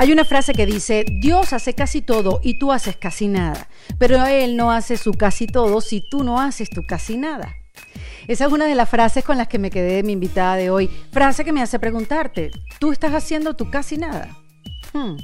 Hay una frase que dice, Dios hace casi todo y tú haces casi nada, pero Él no hace su casi todo si tú no haces tu casi nada. Esa es una de las frases con las que me quedé de mi invitada de hoy. Frase que me hace preguntarte, ¿tú estás haciendo tu casi nada? Hmm.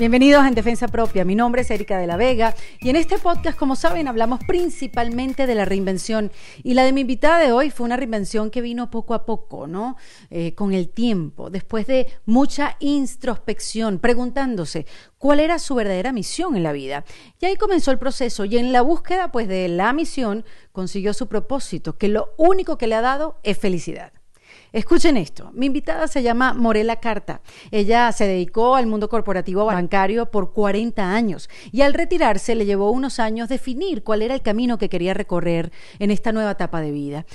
Bienvenidos En Defensa Propia. Mi nombre es Erika de la Vega y en este podcast, como saben, hablamos principalmente de la reinvención. Y la de mi invitada de hoy fue una reinvención que vino poco a poco, ¿no? Eh, con el tiempo, después de mucha introspección, preguntándose cuál era su verdadera misión en la vida. Y ahí comenzó el proceso y en la búsqueda, pues, de la misión consiguió su propósito, que lo único que le ha dado es felicidad. Escuchen esto, mi invitada se llama Morela Carta. Ella se dedicó al mundo corporativo bancario por 40 años y al retirarse le llevó unos años definir cuál era el camino que quería recorrer en esta nueva etapa de vida.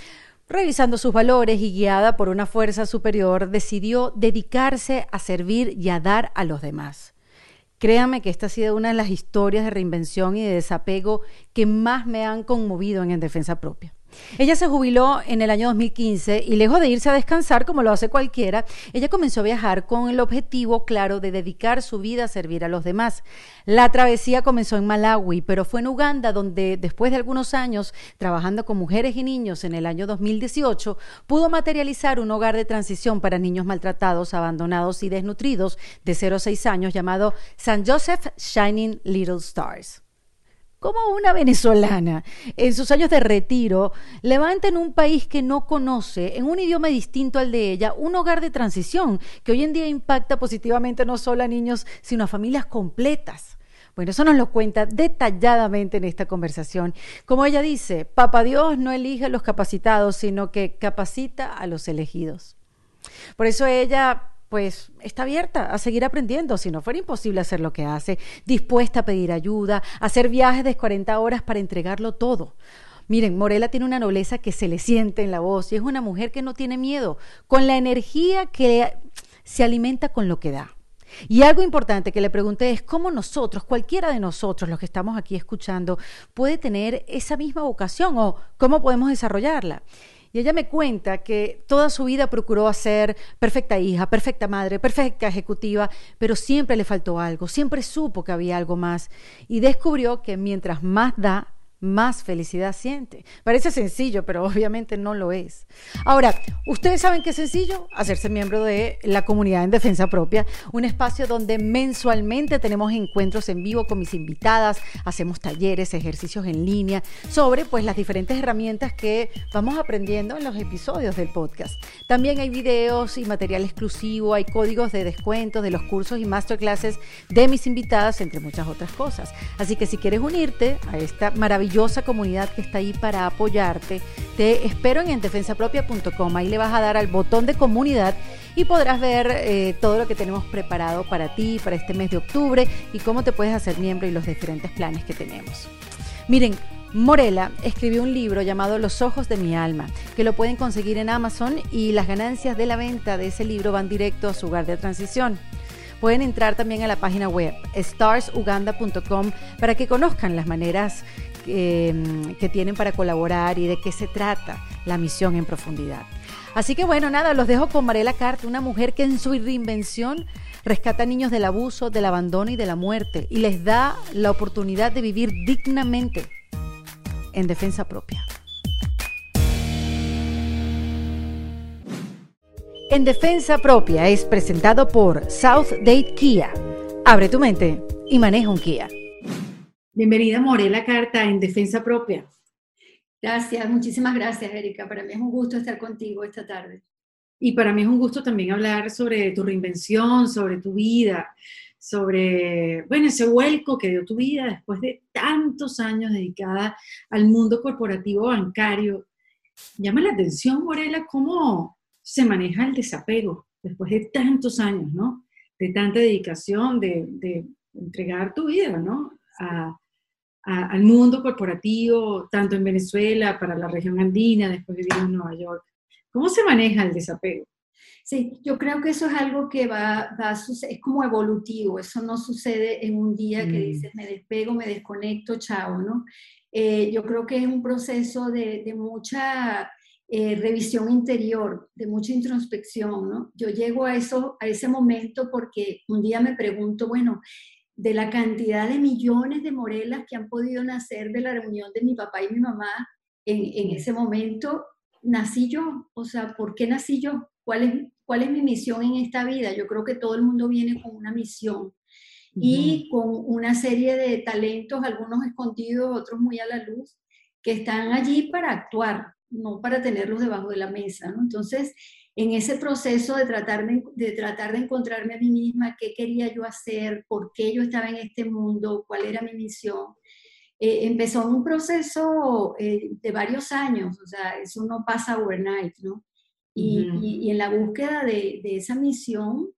Revisando sus valores y guiada por una fuerza superior, decidió dedicarse a servir y a dar a los demás. Créame que esta ha sido una de las historias de reinvención y de desapego que más me han conmovido en, en defensa propia. Ella se jubiló en el año 2015 y lejos de irse a descansar como lo hace cualquiera, ella comenzó a viajar con el objetivo claro de dedicar su vida a servir a los demás. La travesía comenzó en Malawi, pero fue en Uganda donde después de algunos años trabajando con mujeres y niños en el año 2018, pudo materializar un hogar de transición para niños maltratados, abandonados y desnutridos de 0 a 6 años llamado San Joseph Shining Little Stars como una venezolana en sus años de retiro levanta en un país que no conoce, en un idioma distinto al de ella, un hogar de transición que hoy en día impacta positivamente no solo a niños, sino a familias completas. Bueno, eso nos lo cuenta detalladamente en esta conversación. Como ella dice, Papa Dios no elige a los capacitados, sino que capacita a los elegidos. Por eso ella pues está abierta a seguir aprendiendo, si no fuera imposible hacer lo que hace, dispuesta a pedir ayuda, a hacer viajes de 40 horas para entregarlo todo. Miren, Morela tiene una nobleza que se le siente en la voz y es una mujer que no tiene miedo, con la energía que se alimenta con lo que da. Y algo importante que le pregunté es cómo nosotros, cualquiera de nosotros, los que estamos aquí escuchando, puede tener esa misma vocación o cómo podemos desarrollarla. Y ella me cuenta que toda su vida procuró ser perfecta hija, perfecta madre, perfecta ejecutiva, pero siempre le faltó algo, siempre supo que había algo más. Y descubrió que mientras más da, más felicidad siente. Parece sencillo, pero obviamente no lo es. Ahora, ¿ustedes saben qué es sencillo? Hacerse miembro de la comunidad en defensa propia, un espacio donde mensualmente tenemos encuentros en vivo con mis invitadas, hacemos talleres, ejercicios en línea sobre pues las diferentes herramientas que vamos aprendiendo en los episodios del podcast. También hay videos y material exclusivo, hay códigos de descuento de los cursos y masterclasses de mis invitadas, entre muchas otras cosas. Así que si quieres unirte a esta maravillosa comunidad que está ahí para apoyarte. Te espero en endefensapropia.com. Ahí le vas a dar al botón de comunidad y podrás ver eh, todo lo que tenemos preparado para ti, para este mes de octubre y cómo te puedes hacer miembro y los diferentes planes que tenemos. Miren, Morela escribió un libro llamado Los ojos de mi alma, que lo pueden conseguir en Amazon y las ganancias de la venta de ese libro van directo a su hogar de transición. Pueden entrar también a la página web starsuganda.com para que conozcan las maneras Em, que tienen para colaborar y de qué se trata la misión en profundidad. Así que bueno, nada, los dejo con Mariela Carta, una mujer que en su reinvención rescata niños del abuso, del abandono y de la muerte y les da la oportunidad de vivir dignamente en defensa propia. En defensa propia es presentado por South Date Kia. Abre tu mente y maneja un Kia. Bienvenida Morela Carta en Defensa Propia. Gracias, muchísimas gracias Erika. Para mí es un gusto estar contigo esta tarde. Y para mí es un gusto también hablar sobre tu reinvención, sobre tu vida, sobre, bueno, ese vuelco que dio tu vida después de tantos años dedicada al mundo corporativo bancario. Llama la atención, Morela, cómo se maneja el desapego después de tantos años, ¿no? De tanta dedicación, de, de entregar tu vida, ¿no? A, al mundo corporativo, tanto en Venezuela, para la región andina, después vivir en Nueva York. ¿Cómo se maneja el desapego? Sí, yo creo que eso es algo que va, va a suceder, es como evolutivo, eso no sucede en un día que mm. dices, me despego, me desconecto, chao, ¿no? Eh, yo creo que es un proceso de, de mucha eh, revisión interior, de mucha introspección, ¿no? Yo llego a, eso, a ese momento porque un día me pregunto, bueno, de la cantidad de millones de morelas que han podido nacer de la reunión de mi papá y mi mamá, en, en ese momento nací yo, o sea, ¿por qué nací yo? ¿Cuál es, ¿Cuál es mi misión en esta vida? Yo creo que todo el mundo viene con una misión y con una serie de talentos, algunos escondidos, otros muy a la luz, que están allí para actuar, no para tenerlos debajo de la mesa. ¿no? Entonces, en ese proceso de tratar de, tratar de encontrarme a mí misma, qué quería yo hacer, por qué yo estaba en este mundo, cuál era mi misión, eh, empezó un proceso eh, de varios años, o sea, eso no pasa overnight, ¿no? Y, y, en la búsqueda de, de esa misión,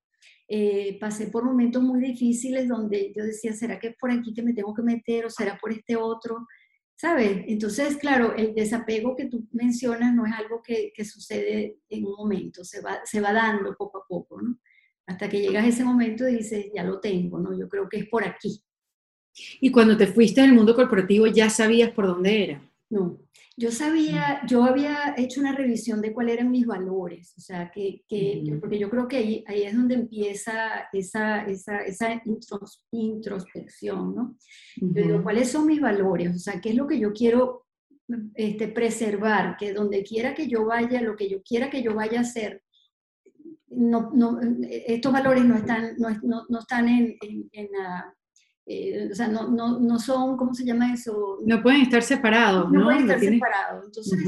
eh, pasé por momentos muy difíciles donde yo decía, ¿será que es por aquí que me tengo que meter o será por este otro? ¿Sabes? Entonces, claro, el desapego que tú mencionas no es algo que, que, sucede en un momento, se va, se va dando poco a poco, ¿no? Hasta que llegas a ese momento y dices, ya lo tengo, ¿no? Yo creo que es por aquí. Y cuando te fuiste al mundo corporativo, ¿ya sabías por dónde era? No, yo sabía, yo había hecho una revisión de cuáles eran mis valores, o sea, que, porque yo creo que ahí, ahí es donde empieza esa, esa, esa introspección, ¿no? ¿cuáles son mis valores? O sea, ¿qué es lo que yo quiero este, preservar? Que donde quiera que yo vaya, lo que yo quiera que yo vaya a hacer, no, no, estos valores no están, no, no, están en, en, en, eh, o sea, no, no, no, son, ¿cómo se llama eso? No pueden estar separados, ¿no? No pueden estar separados. Entonces,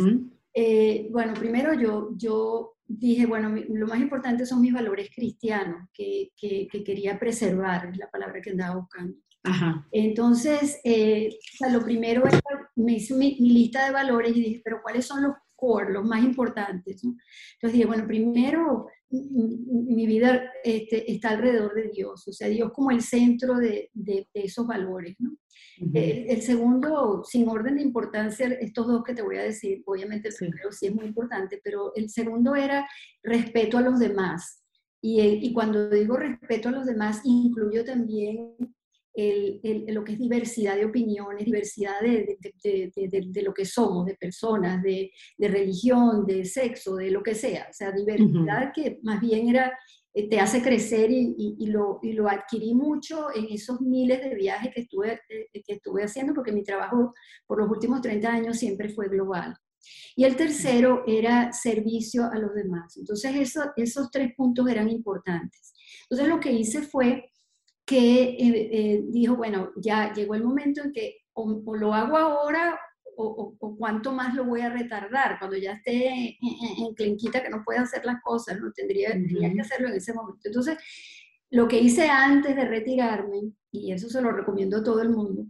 eh, bueno, primero yo, yo dije, bueno, lo más importante son mis valores cristianos, que, que, quería preservar, es la palabra que andaba buscando. Ajá. Entonces, eh, o sea, lo primero era, me hice mi, mi, lista de valores y dije, pero ¿cuáles son los core, los más importantes? ¿no? Entonces dije, bueno, primero mi vida este, está alrededor de Dios, o sea, Dios como el centro de, de, esos valores. ¿no? el, segundo, sin orden de importancia, estos dos que te voy a decir, obviamente el primero sí es muy importante, pero el segundo era respeto a los demás. Y, y cuando digo respeto a los demás, incluyo también lo que es diversidad de opiniones, diversidad de, de, lo que somos, de personas, de, religión, de sexo, de lo que sea. O sea, diversidad que más bien era, eh, te hace crecer y, y, lo, y, lo, adquirí mucho en esos miles de viajes que estuve, eh, que estuve haciendo, porque mi trabajo por los últimos 30 años siempre fue global. Y el tercero era servicio a los demás. Entonces, eso, esos tres puntos eran importantes. Entonces, lo que hice fue que eh, eh, dijo, bueno, ya llegó el momento en que o, lo hago ahora o, cuánto más lo voy a retardar, cuando ya esté en, clinquita que no puede hacer las cosas, ¿no? Tendría, que hacerlo en ese momento. Entonces, lo que hice antes de retirarme, y eso se lo recomiendo a todo el mundo,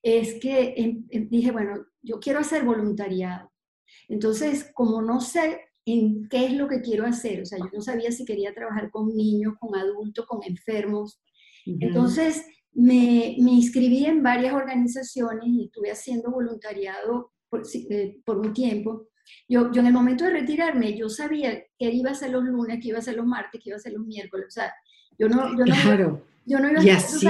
es que em, em, dije, bueno, yo quiero hacer voluntariado. Entonces, como no sé en qué es lo que quiero hacer, o sea, yo no sabía si quería trabajar con niños, con adultos, con enfermos, entonces, me, me, inscribí en varias organizaciones y estuve haciendo voluntariado por, eh, por un tiempo. Yo, yo, en el momento de retirarme, yo sabía que iba a ser los lunes, que iba a ser los martes, que iba a ser los miércoles. O sea, yo no, yo no, claro. yo no iba a... Y así,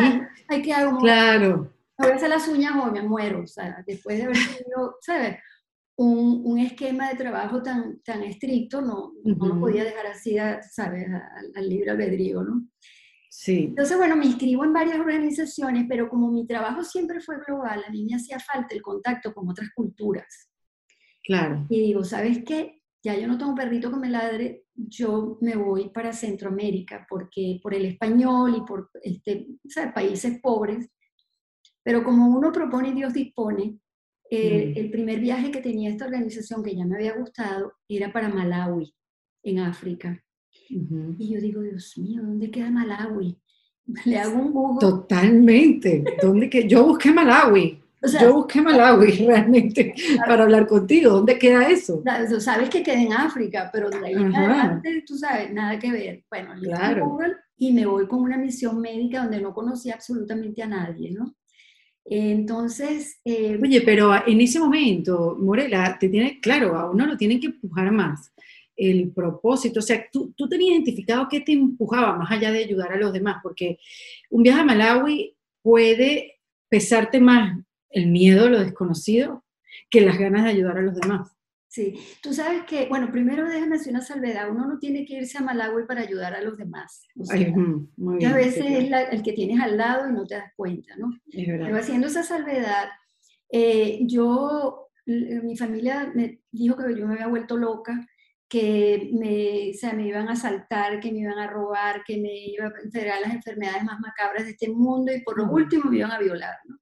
hay que hago, claro. Me voy a hacer las uñas o me muero. O sea, después de haber tenido, ¿sabes? Un, un, esquema de trabajo tan, tan estricto, no, no lo podía dejar así, ¿sabes? Al libre albedrío, ¿no? Sí. Entonces, bueno, me inscribo en varias organizaciones, pero como mi trabajo siempre fue global, a mí me hacía falta el contacto con otras culturas. Claro. Y digo, ¿sabes qué? Ya yo no tengo perrito que me ladre, yo me voy para Centroamérica, porque por el español y por este, países pobres. Pero como uno propone y Dios dispone, eh, mm. el primer viaje que tenía esta organización, que ya me había gustado, era para Malawi, en África. Y yo digo, Dios mío, ¿dónde queda Malawi? Le hago un Google. Totalmente. ¿Dónde que yo busqué Malawi? yo busqué Malawi realmente para hablar contigo. ¿Dónde queda eso? Sabes que queda en África, pero de ahí en adelante, tú sabes, nada que ver. Bueno, claro. Google y me voy con una misión médica donde no conocía absolutamente a nadie, ¿no? Entonces... Eh, Oye, pero en ese momento, Morela, te tiene, claro, a uno lo tienen que empujar más el propósito, o sea, tú, tú tenías identificado qué te empujaba más allá de ayudar a los demás, porque un viaje a Malawi puede pesarte más el miedo lo desconocido que las ganas de ayudar a los demás. Sí, tú sabes que, bueno, primero déjame hacer una salvedad, uno no tiene que irse a Malawi para ayudar a los demás. a veces es el que tienes al lado y no te das cuenta, ¿no? Pero haciendo esa salvedad, eh, yo, mi familia me dijo que yo me había vuelto loca, que me, o sea, me iban a asaltar, que me iban a robar, que me iban a enfermar las enfermedades más macabras de este mundo y por lo último me iban a violar, ¿no?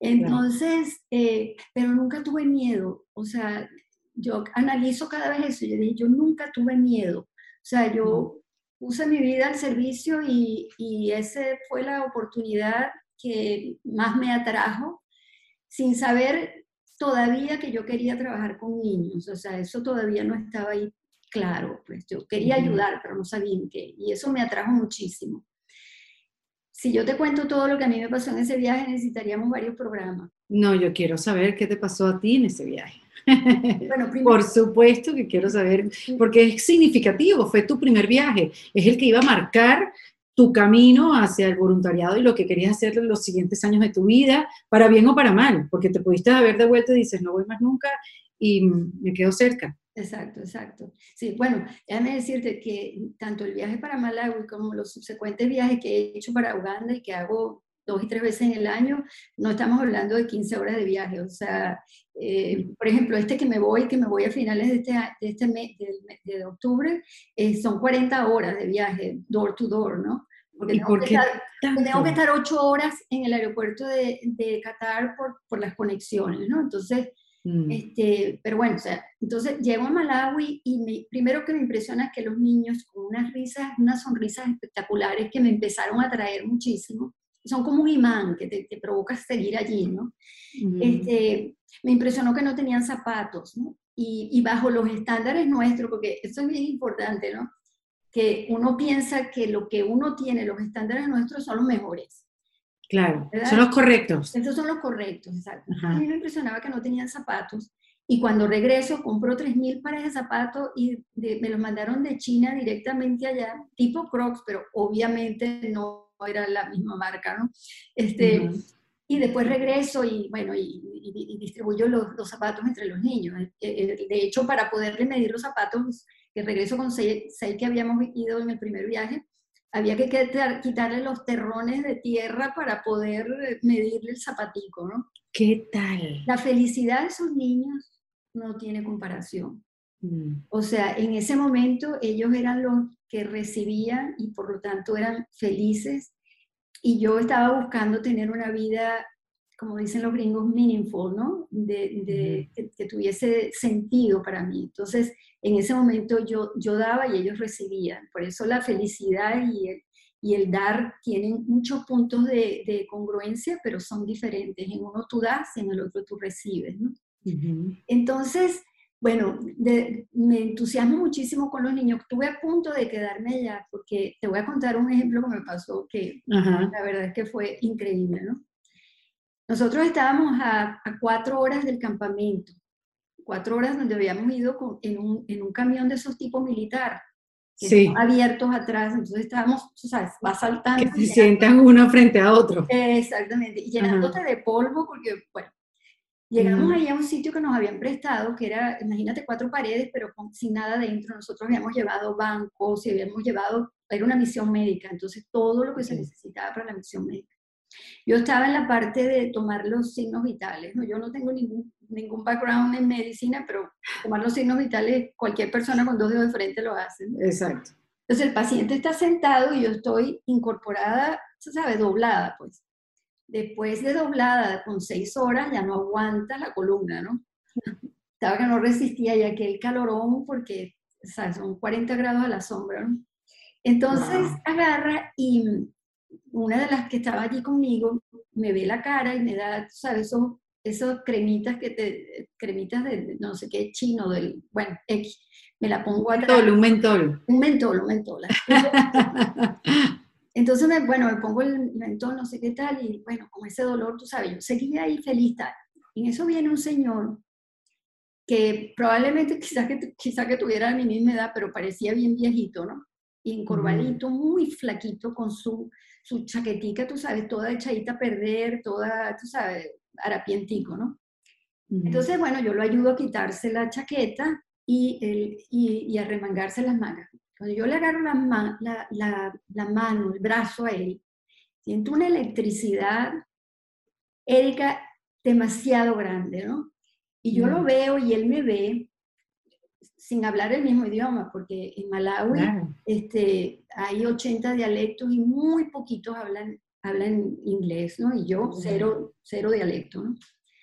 Entonces, eh, pero nunca tuve miedo, o sea, yo analizo cada vez eso, yo dije, yo nunca tuve miedo, o sea, yo puse mi vida al servicio y, y esa fue la oportunidad que más me atrajo, sin saber todavía que yo quería trabajar con niños, o sea, eso todavía no estaba ahí claro, pues yo quería ayudar, pero no sabía en qué, y eso me atrajo muchísimo. Si yo te cuento todo lo que a mí me pasó en ese viaje, necesitaríamos varios programas. No, yo quiero saber qué te pasó a ti en ese viaje. Bueno, Por supuesto que quiero saber, porque es significativo, fue tu primer viaje, es el que iba a marcar tu camino hacia el voluntariado y lo que querías hacer en los siguientes años de tu vida, para bien o para mal, porque te pudiste haber devuelto y dices, no voy más nunca y me quedo cerca. Exacto, exacto. Sí, bueno, déjame decirte que tanto el viaje para Malawi como los subsecuentes viajes que he hecho para Uganda y que hago dos y tres veces en el año, no estamos hablando de 15 horas de viaje. O sea, eh, por ejemplo, este que me voy, que me voy a finales de este, de este mes, de, octubre, eh, son 40 horas de viaje, door to door, ¿no? Porque tengo, que estar, tengo, que estar, ocho horas en el aeropuerto de, de Qatar por, por, las conexiones, ¿no? Entonces, mm. este, pero bueno, o sea, entonces llego a Malawi y me, primero que me impresiona es que los niños con unas risas, unas sonrisas espectaculares que me empezaron a atraer muchísimo, son como un imán que te, provoca seguir allí, ¿no? este, me impresionó que no tenían zapatos, ¿no? Y, y, bajo los estándares nuestros, porque eso es bien importante, ¿no? Que uno piensa que lo que uno tiene, los estándares nuestros son los mejores. Claro, son los correctos. Estos son los correctos, exacto. A mí me impresionaba que no tenían zapatos. Y cuando regreso, compro 3.000 pares de zapatos y me los mandaron de China directamente allá, tipo Crocs, pero obviamente no era la misma marca, ¿no? Este, Y después regreso y, bueno, y, distribuyo los, los, zapatos entre los niños. Eh, eh, de hecho, para poderle medir los zapatos, que regreso con seis, seis que habíamos ido en el primer viaje, había que quitarle los terrones de tierra para poder medirle el zapatico, ¿no? ¿Qué tal? La felicidad de esos niños no tiene comparación. Mm. O sea, en ese momento ellos eran los que recibían y por lo tanto eran felices y yo estaba buscando tener una vida, como dicen los gringos, meaningful, ¿no? De, que, tuviese sentido para mí. Entonces, en ese momento yo, yo daba y ellos recibían. Por eso la felicidad y el, y el dar tienen muchos puntos de, de, congruencia, pero son diferentes. En uno tú das y en el otro tú recibes, ¿no? Entonces, bueno, me entusiasmo muchísimo con los niños. Estuve a punto de quedarme allá porque te voy a contar un ejemplo que me pasó que la verdad es que fue increíble, ¿no? Nosotros estábamos a, cuatro horas del campamento, cuatro horas donde habíamos ido en, un, en, un, camión de esos tipos militar, que abiertos atrás, entonces estábamos, tú sabes, va saltando. Que se sientan uno frente a otro. Exactamente, y llenándote de polvo porque, bueno, Llegamos ahí a un sitio que nos habían prestado, que era, imagínate, cuatro paredes, pero sin nada dentro. Nosotros habíamos llevado bancos y habíamos llevado, era una misión médica, entonces todo lo que se necesitaba para la misión médica. Yo estaba en la parte de tomar los signos vitales, ¿no? yo no tengo ningún, ningún background en medicina, pero tomar los signos vitales, cualquier persona con dos dedos de frente lo hace. Exacto. Entonces el paciente está sentado y yo estoy incorporada, ¿sabes? Doblada, pues después de doblada con seis horas ya no aguanta la columna, ¿no? Estaba que no resistía ya que el calorón porque o sea, son 40 grados a la sombra, ¿no? Entonces agarra y una de las que estaba allí conmigo me ve la cara y me da, ¿sabes? Esos, esos cremitas que te, cremitas de no sé qué chino, del, bueno, X, me la pongo atrás. Un mentol. Un mentol, un mentol. Entonces, me, bueno, me pongo el mentón, no sé qué tal, y bueno, con ese dolor, tú sabes, yo seguía ahí feliz. Tal. En eso viene un señor que probablemente quizás que, quizá que tuviera mi misma edad, pero parecía bien viejito, ¿no? Y encorvadito, muy flaquito, con su, su chaquetica, tú sabes, toda echadita a perder, toda, tú sabes, harapientico, ¿no? Entonces, bueno, yo lo ayudo a quitarse la chaqueta y, el, y, a remangarse las mangas. Cuando yo le agarro la, la, la, la, mano, el brazo a él, siento una electricidad, Erika, demasiado grande, ¿no? Y yo lo veo y él me ve sin hablar el mismo idioma, porque en Malawi este, hay 80 dialectos y muy poquitos hablan, hablan inglés, ¿no? Y yo cero, cero dialecto, ¿no?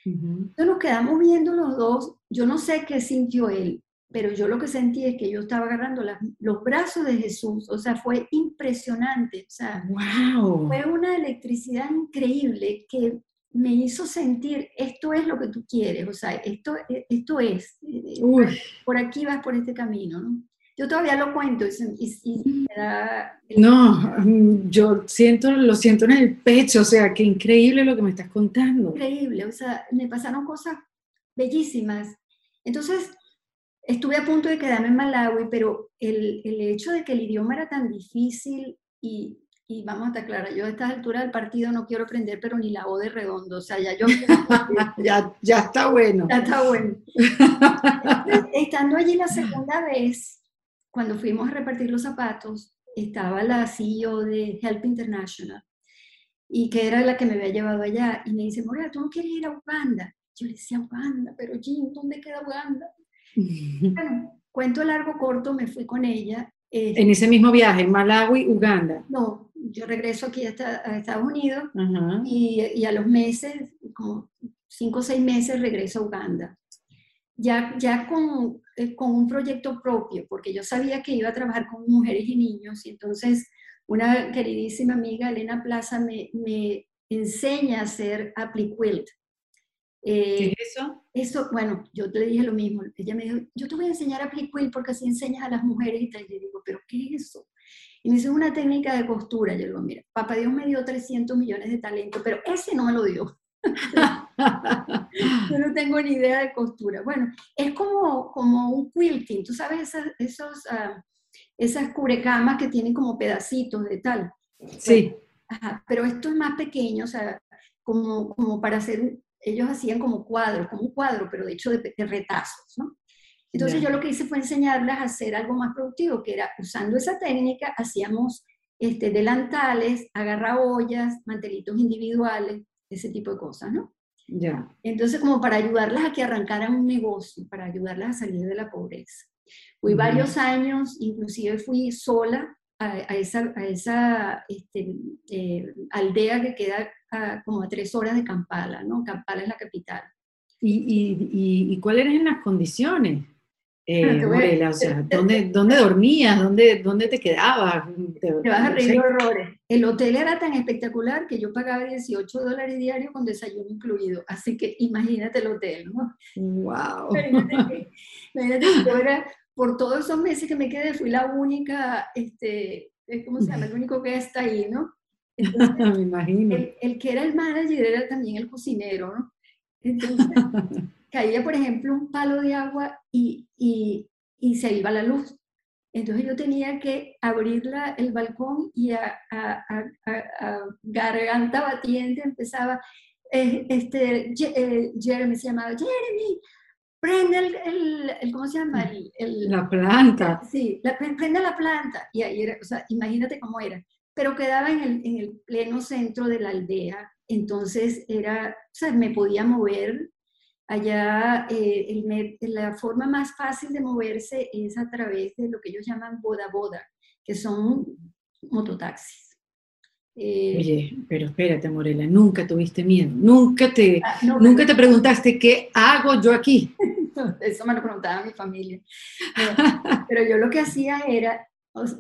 Entonces nos quedamos viendo los dos, yo no sé qué sintió él, pero yo lo que sentí es que yo estaba agarrando los brazos de Jesús, o sea, fue impresionante, o sea, wow. fue una electricidad increíble que me hizo sentir, esto es lo que tú quieres, o sea, esto, esto es, eh, por aquí vas por este camino, ¿no? Yo todavía lo cuento y, me da... No, yo siento, lo siento en el pecho, o sea, qué increíble lo que me estás contando. Increíble, o sea, me pasaron cosas bellísimas. Entonces, estuve a punto de quedarme en Malawi, pero el, el hecho de que el idioma era tan difícil y, y vamos a estar claras, yo a esta altura del partido no quiero aprender, pero ni la O de redondo, o sea, ya yo... ya, ya está bueno. Ya está bueno. Estando allí la segunda vez, cuando fuimos a repartir los zapatos, estaba la CEO de Help International, y que era la que me había llevado allá, y me dice, Moria, ¿tú no quieres ir a Uganda? Yo le decía, Uganda, pero Jim, ¿dónde queda Uganda? bueno, cuento largo, corto, me fui con ella. en ese mismo viaje, Malawi, Uganda. No, yo regreso aquí a, Estados Unidos y, y, a los meses, como cinco o seis meses, regreso a Uganda. Ya, ya con, eh, con un proyecto propio, porque yo sabía que iba a trabajar con mujeres y niños, y entonces una queridísima amiga, Elena Plaza, me, me enseña a hacer AppliQuilt. Eh, ¿Qué es eso? Eso, bueno, yo le dije lo mismo. Ella me dijo, yo te voy a enseñar AppliQuilt porque así enseñas a las mujeres y tal. Yo digo, ¿pero qué es eso? Y me dice, una técnica de costura. Yo digo, mira, papá Dios me dio 300 millones de talento, pero ese no me lo dio. Yo no tengo ni idea de costura. Bueno, es como, como un quilting, tú sabes esas, esos, uh, esas cubrecamas que tienen como pedacitos de tal. Sí. ajá, pero esto es más pequeño, o sea, como, como para hacer, ellos hacían como cuadros, como un cuadro, pero de hecho de, retazos, ¿no? Entonces yo lo que hice fue enseñarles a hacer algo más productivo, que era usando esa técnica, hacíamos este, delantales, agarraollas, mantelitos individuales, ese tipo de cosas, ¿no? Ya. Entonces, como para ayudarlas a que arrancaran un negocio, para ayudarlas a salir de la pobreza. Fui varios años, inclusive fui sola a, esa, a esa este, eh, aldea que queda como a tres horas de Kampala, ¿no? Kampala es la capital. ¿Y, y, y, y cuáles eran las condiciones? Eh, o sea, ¿dónde, ¿dónde, dormías? ¿Dónde, ¿Dónde te quedabas? Te, vas a reír horrores. El hotel era tan espectacular que yo pagaba 18 dólares diarios con desayuno incluido. Así que imagínate el hotel, ¿no? ¡Wow! Imagínate, imagínate yo era, por todos esos meses que me quedé, fui la única, este, ¿cómo se llama? El único que está ahí, ¿no? me imagino. El, el, que era el manager era también el cocinero, ¿no? Entonces, caía, por ejemplo, un palo de agua y, y, y se iba la luz. Entonces yo tenía que abrir la, el balcón y a, a, a, garganta batiente empezaba, eh, este, eh, Jeremy se llamaba, Jeremy, prende el, el, ¿cómo se llama? El, la planta. Sí, la, prende la planta. Y ahí era, o sea, imagínate cómo era. Pero quedaba en el, en el pleno centro de la aldea, entonces era, o sea, me podía mover Allá eh, la forma más fácil de moverse es a través de lo que ellos llaman boda-boda, que son mototaxis. Eh, Oye, pero espérate, Morela, nunca tuviste miedo, nunca te, ah, nunca te preguntaste qué hago yo aquí. Eso me lo preguntaba mi familia. pero yo lo que hacía era,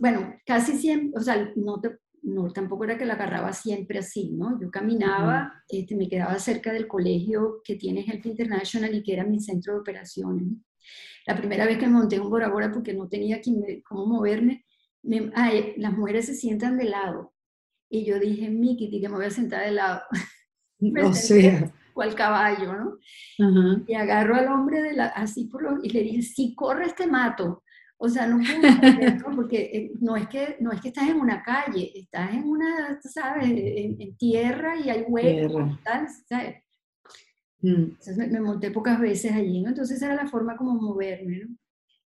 bueno, casi siempre, o sea, no te, no, tampoco era que la agarraba siempre así, ¿no? Yo caminaba, este, me quedaba cerca del colegio que tiene Help International y que era mi centro de operaciones. La primera vez que me monté un Bora Bora porque no tenía cómo moverme, las mujeres se sientan de lado. Y yo dije, Miki, que me voy a sentar de lado. o sea. Cual caballo, ¿no? Y agarro al hombre de la, así por lo, y le dije, si corres te mato. O sea, no porque eh, no es, que, no es que estás en una calle, estás en una, ¿sabes? En, tierra y hay huecos, tal, ¿sabes? Mm. Entonces me, monté pocas veces allí, ¿no? Entonces era la forma como moverme, ¿no?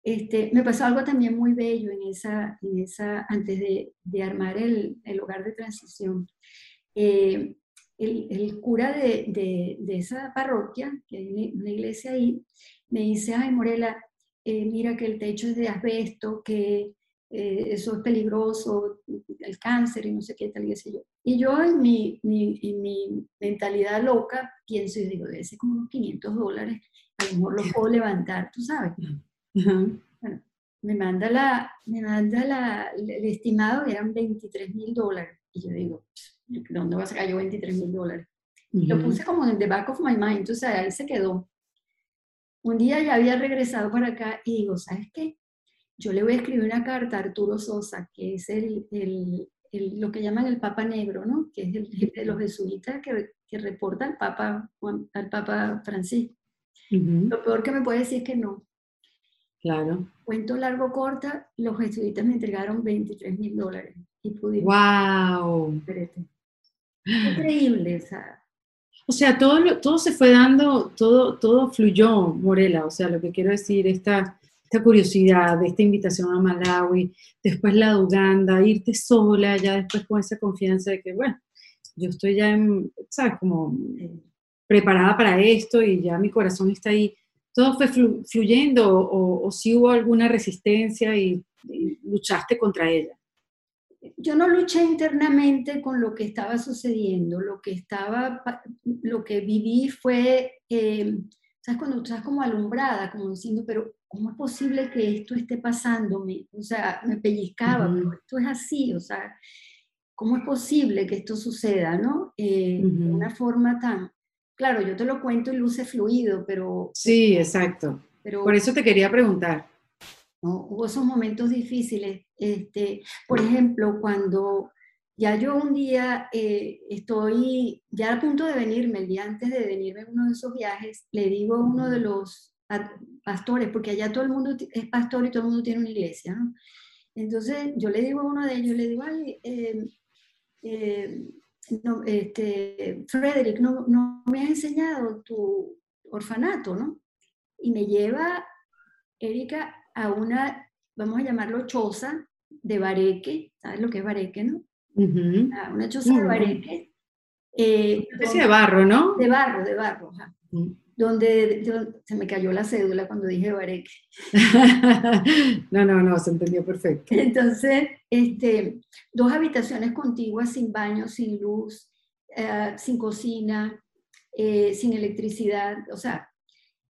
Este, me pasó algo también muy bello en esa, en esa antes de, de armar el, el, hogar de transición. Eh, el, el, cura de, de, de, esa parroquia, que hay una iglesia ahí, me dice, ay Morela, eh, mira que el techo es de asbesto, que eh, eso es peligroso, el cáncer y no sé qué tal, y sé yo. Y yo en mi, mi, en mi mentalidad loca pienso y digo, debe ser como unos 500 dólares, a lo mejor lo puedo levantar, tú sabes. Bueno, me manda, la, me manda la, el estimado, eran 23 mil dólares. Y yo digo, ¿de dónde voy a sacar yo 23 mil dólares? Lo puse como en the back of my mind, entonces ahí se quedó. Un día ya había regresado para acá y digo, ¿sabes qué? yo le voy a escribir una carta a Arturo Sosa, que es el, el, lo que llaman el Papa Negro, ¿no? que es el jefe de los jesuitas que, que reporta al Papa, al Papa Francisco. Lo peor que me puede decir es que no. Claro. Cuento largo corta, los jesuitas me entregaron 23 mil dólares y pudimos. ¡Wow! Increíble, esa. O sea, todo, todo se fue dando, todo, todo fluyó, Morela. O sea, lo que quiero decir, esta, esta curiosidad, esta invitación a Malawi, después la de Uganda, irte sola, ya después con esa confianza de que, bueno, yo estoy ya, en, ¿sabes? Como preparada para esto y ya mi corazón está ahí. ¿Todo fue fluyendo o, si hubo alguna resistencia y, luchaste contra ella? Yo no luché internamente con lo que estaba sucediendo, lo que estaba, lo que viví fue, eh, ¿sabes? Cuando estás como alumbrada, como diciendo, pero ¿cómo es posible que esto esté pasándome? O sea, me pellizcaba, pero esto es así, o sea, ¿cómo es posible que esto suceda, no? Eh, de una forma tan... Claro, yo te lo cuento y luce fluido, pero... Sí, exacto. Pero, por eso te quería preguntar. ¿No? Hubo esos momentos difíciles. Este, por ejemplo, cuando ya yo un día eh, estoy ya a punto de venirme, el día antes de venirme en uno de esos viajes, le digo a uno de los pastores, porque allá todo el mundo es pastor y todo el mundo tiene una iglesia, ¿no? Entonces yo le digo a uno de ellos, le digo, ay, eh, eh, no, este, Frederick, no, no, me has enseñado tu orfanato, ¿no? Y me lleva Erika a una, vamos a llamarlo choza de bareque, ¿sabes lo que es bareque, no? a una choza de bareque. Eh, especie de barro, ¿no? De barro, de barro, ajá donde, se me cayó la cédula cuando dije Bareque. no, no, no, se entendió perfecto. Entonces, este, dos habitaciones contiguas sin baño, sin luz, eh, sin cocina, eh, sin electricidad, o sea,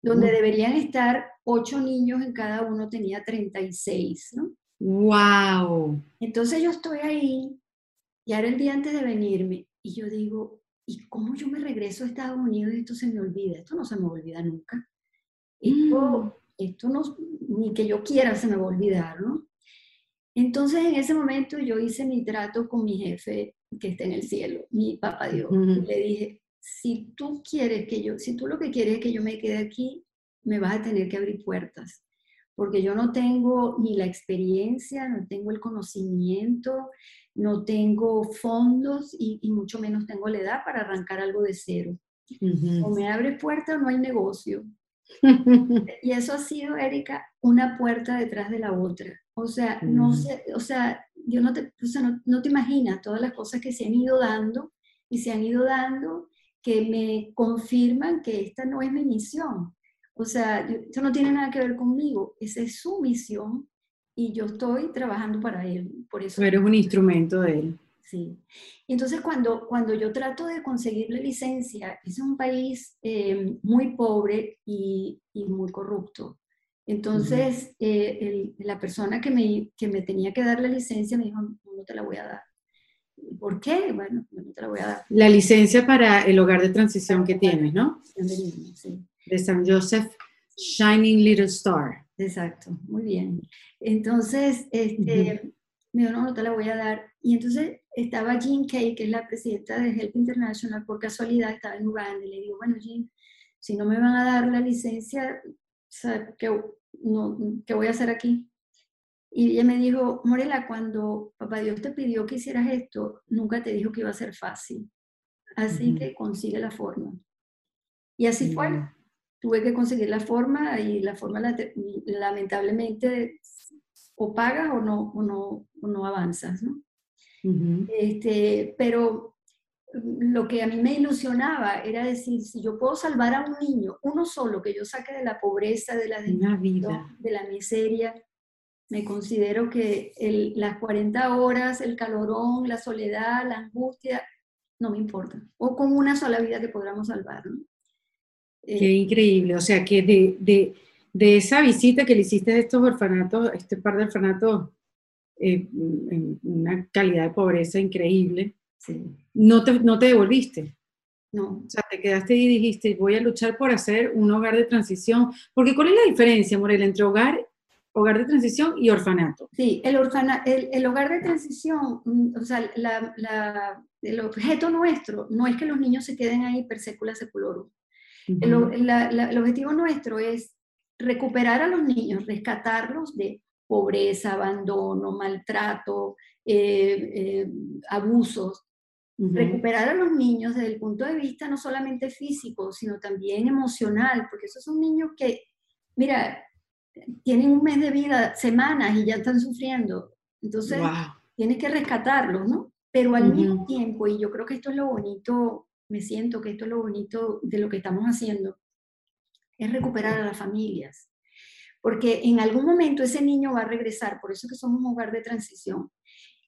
donde deberían estar ocho niños en cada uno tenía 36, ¿no? ¡Wow! Entonces yo estoy ahí, y ahora el día antes de venirme, y yo digo, ¿y cómo yo me regreso a Estados Unidos y esto se me olvida? Esto no se me olvida nunca. Esto, mm. esto no, ni que yo quiera se me va a olvidar, ¿no? Entonces en ese momento yo hice mi trato con mi jefe que está en el cielo, mi papá Dios. Le dije, si tú quieres que yo, si tú lo que quieres es que yo me quede aquí, me vas a tener que abrir puertas porque yo no tengo ni la experiencia, no tengo el conocimiento, no tengo fondos y, mucho menos tengo la edad para arrancar algo de cero. O me abre puerta o no hay negocio. y eso ha sido, Erika, una puerta detrás de la otra. O sea, no sé, o sea, yo no te, no, no te imaginas todas las cosas que se han ido dando y se han ido dando que me confirman que esta no es mi misión. O sea, eso no tiene nada que ver conmigo, esa es su misión y yo estoy trabajando para él. Por eso. Pero eres un instrumento de él. Sí. Entonces cuando, cuando yo trato de conseguir la licencia, es un país eh, muy pobre y, y, muy corrupto. Entonces, eh, la persona que me, que me tenía que dar la licencia me dijo, no te la voy a dar. ¿Por qué? Bueno, no te la voy a dar. La licencia para el hogar de transición que tienes, ¿no? Sí de San Joseph Shining Little Star. Exacto, muy bien. Entonces, este, me dijo, no, no te la voy a dar. Y entonces estaba Jean Kay, que es la presidenta de Help International, por casualidad estaba en Uganda, y le digo, bueno, Jean, si no me van a dar la licencia, ¿qué, no, ¿qué voy a hacer aquí? Y ella me dijo, Morela, cuando Papá Dios te pidió que hicieras esto, nunca te dijo que iba a ser fácil. Así que consigue la forma. Y así fue. Mm. Tuve que conseguir la forma y la forma lamentablemente o pagas o no, o no, no avanzas, ¿no? este, pero lo que a mí me ilusionaba era decir, si yo puedo salvar a un niño, uno solo, que yo saque de la pobreza, de la vida. de la miseria, me considero que las 40 horas, el calorón, la soledad, la angustia, no me importa. O con una sola vida que podamos salvar. Qué eh, increíble. O sea, que de, de, esa visita que le hiciste a estos orfanatos, este par de orfanatos, eh, en una calidad de pobreza increíble, no, te, no te devolviste. No. O sea, te quedaste y dijiste, voy a luchar por hacer un hogar de transición. Porque ¿cuál es la diferencia, Morel, entre hogar hogar de transición y orfanato. Sí, el, orfana, el, hogar de transición, mm, o sea, el objeto nuestro no es que los niños se queden ahí per secula seculorum. el, objetivo nuestro es recuperar a los niños, rescatarlos de pobreza, abandono, maltrato, eh, eh, abusos, recuperar a los niños desde el punto de vista no solamente físico, sino también emocional, porque esos son niños que, mira, tienen un mes de vida, semanas y ya están sufriendo. Entonces, tienes que rescatarlos, ¿no? Pero al mismo tiempo, y yo creo que esto es lo bonito, me siento que esto es lo bonito de lo que estamos haciendo, es recuperar a las familias. Porque en algún momento ese niño va a regresar, por eso que somos un hogar de transición.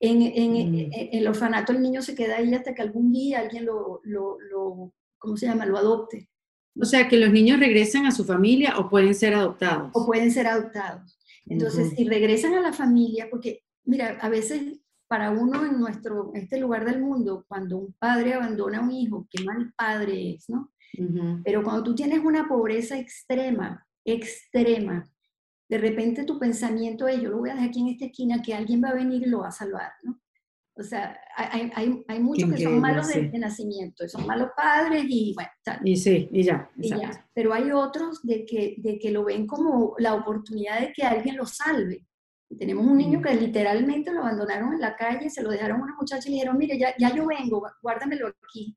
En, en, mm. el orfanato el niño se queda ahí hasta que algún día alguien lo, lo, lo ¿cómo se llama?, lo adopte. O sea, que los niños regresan a su familia o pueden ser adoptados. O pueden ser adoptados. Entonces, si regresan a la familia, porque, mira, a veces para uno en nuestro, este lugar del mundo, cuando un padre abandona a un hijo, qué mal padre es, ¿no? Pero cuando tú tienes una pobreza extrema, extrema, de repente tu pensamiento es, yo lo voy a dejar aquí en esta esquina, que alguien va a venir y lo va a salvar, ¿no? O sea, hay, hay, hay muchos que son malos de, nacimiento, son malos padres y bueno, Y sí, y ya, y ya. Pero hay otros de que, de que lo ven como la oportunidad de que alguien lo salve. tenemos un niño mm. que literalmente lo abandonaron en la calle, se lo dejaron a una muchacha y le dijeron, mire, ya, ya yo vengo, guárdamelo aquí.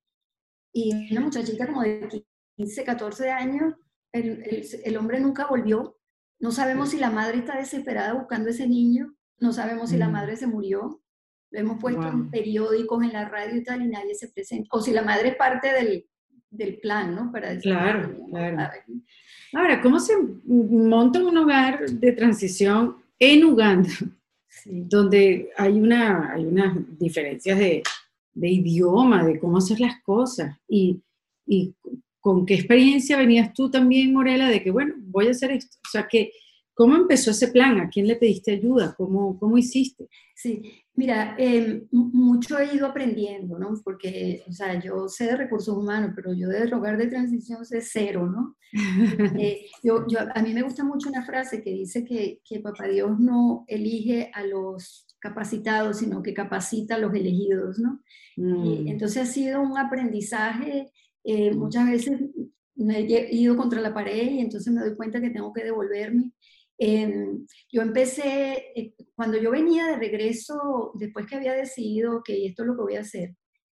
Y una muchachita como de 15, 14 años, el, el, el hombre nunca volvió. No sabemos si la madre está desesperada buscando ese niño, no sabemos si la mm. madre se murió, lo hemos puesto en periódicos, en la radio y tal, y nadie se presenta. O si la madre es parte del, del plan, ¿no? Para claro, claro. Ahora, ¿cómo se monta un hogar de transición en Uganda? Donde hay, una, hay unas diferencias de, de, idioma, de cómo hacer las cosas. Y, y con qué experiencia venías tú también, Morela, de que, bueno, voy a hacer esto. O sea, que, ¿cómo empezó ese plan? ¿A quién le pediste ayuda? ¿Cómo, cómo hiciste? Sí, Mira, em, mucho he ido aprendiendo, ¿no? Porque, o sea, yo sé de recursos humanos, pero yo de hogar de transición sé cero, ¿no? Eh, yo, yo, a mí me gusta mucho una frase que dice que, que Papá Dios no elige a los capacitados, sino que capacita a los elegidos, ¿no? Mm. entonces ha sido un aprendizaje, eh, muchas veces me he ido contra la pared y entonces me doy cuenta que tengo que devolverme Em, yo empecé, eh, cuando yo venía de regreso, después que había decidido que esto es lo que voy a hacer,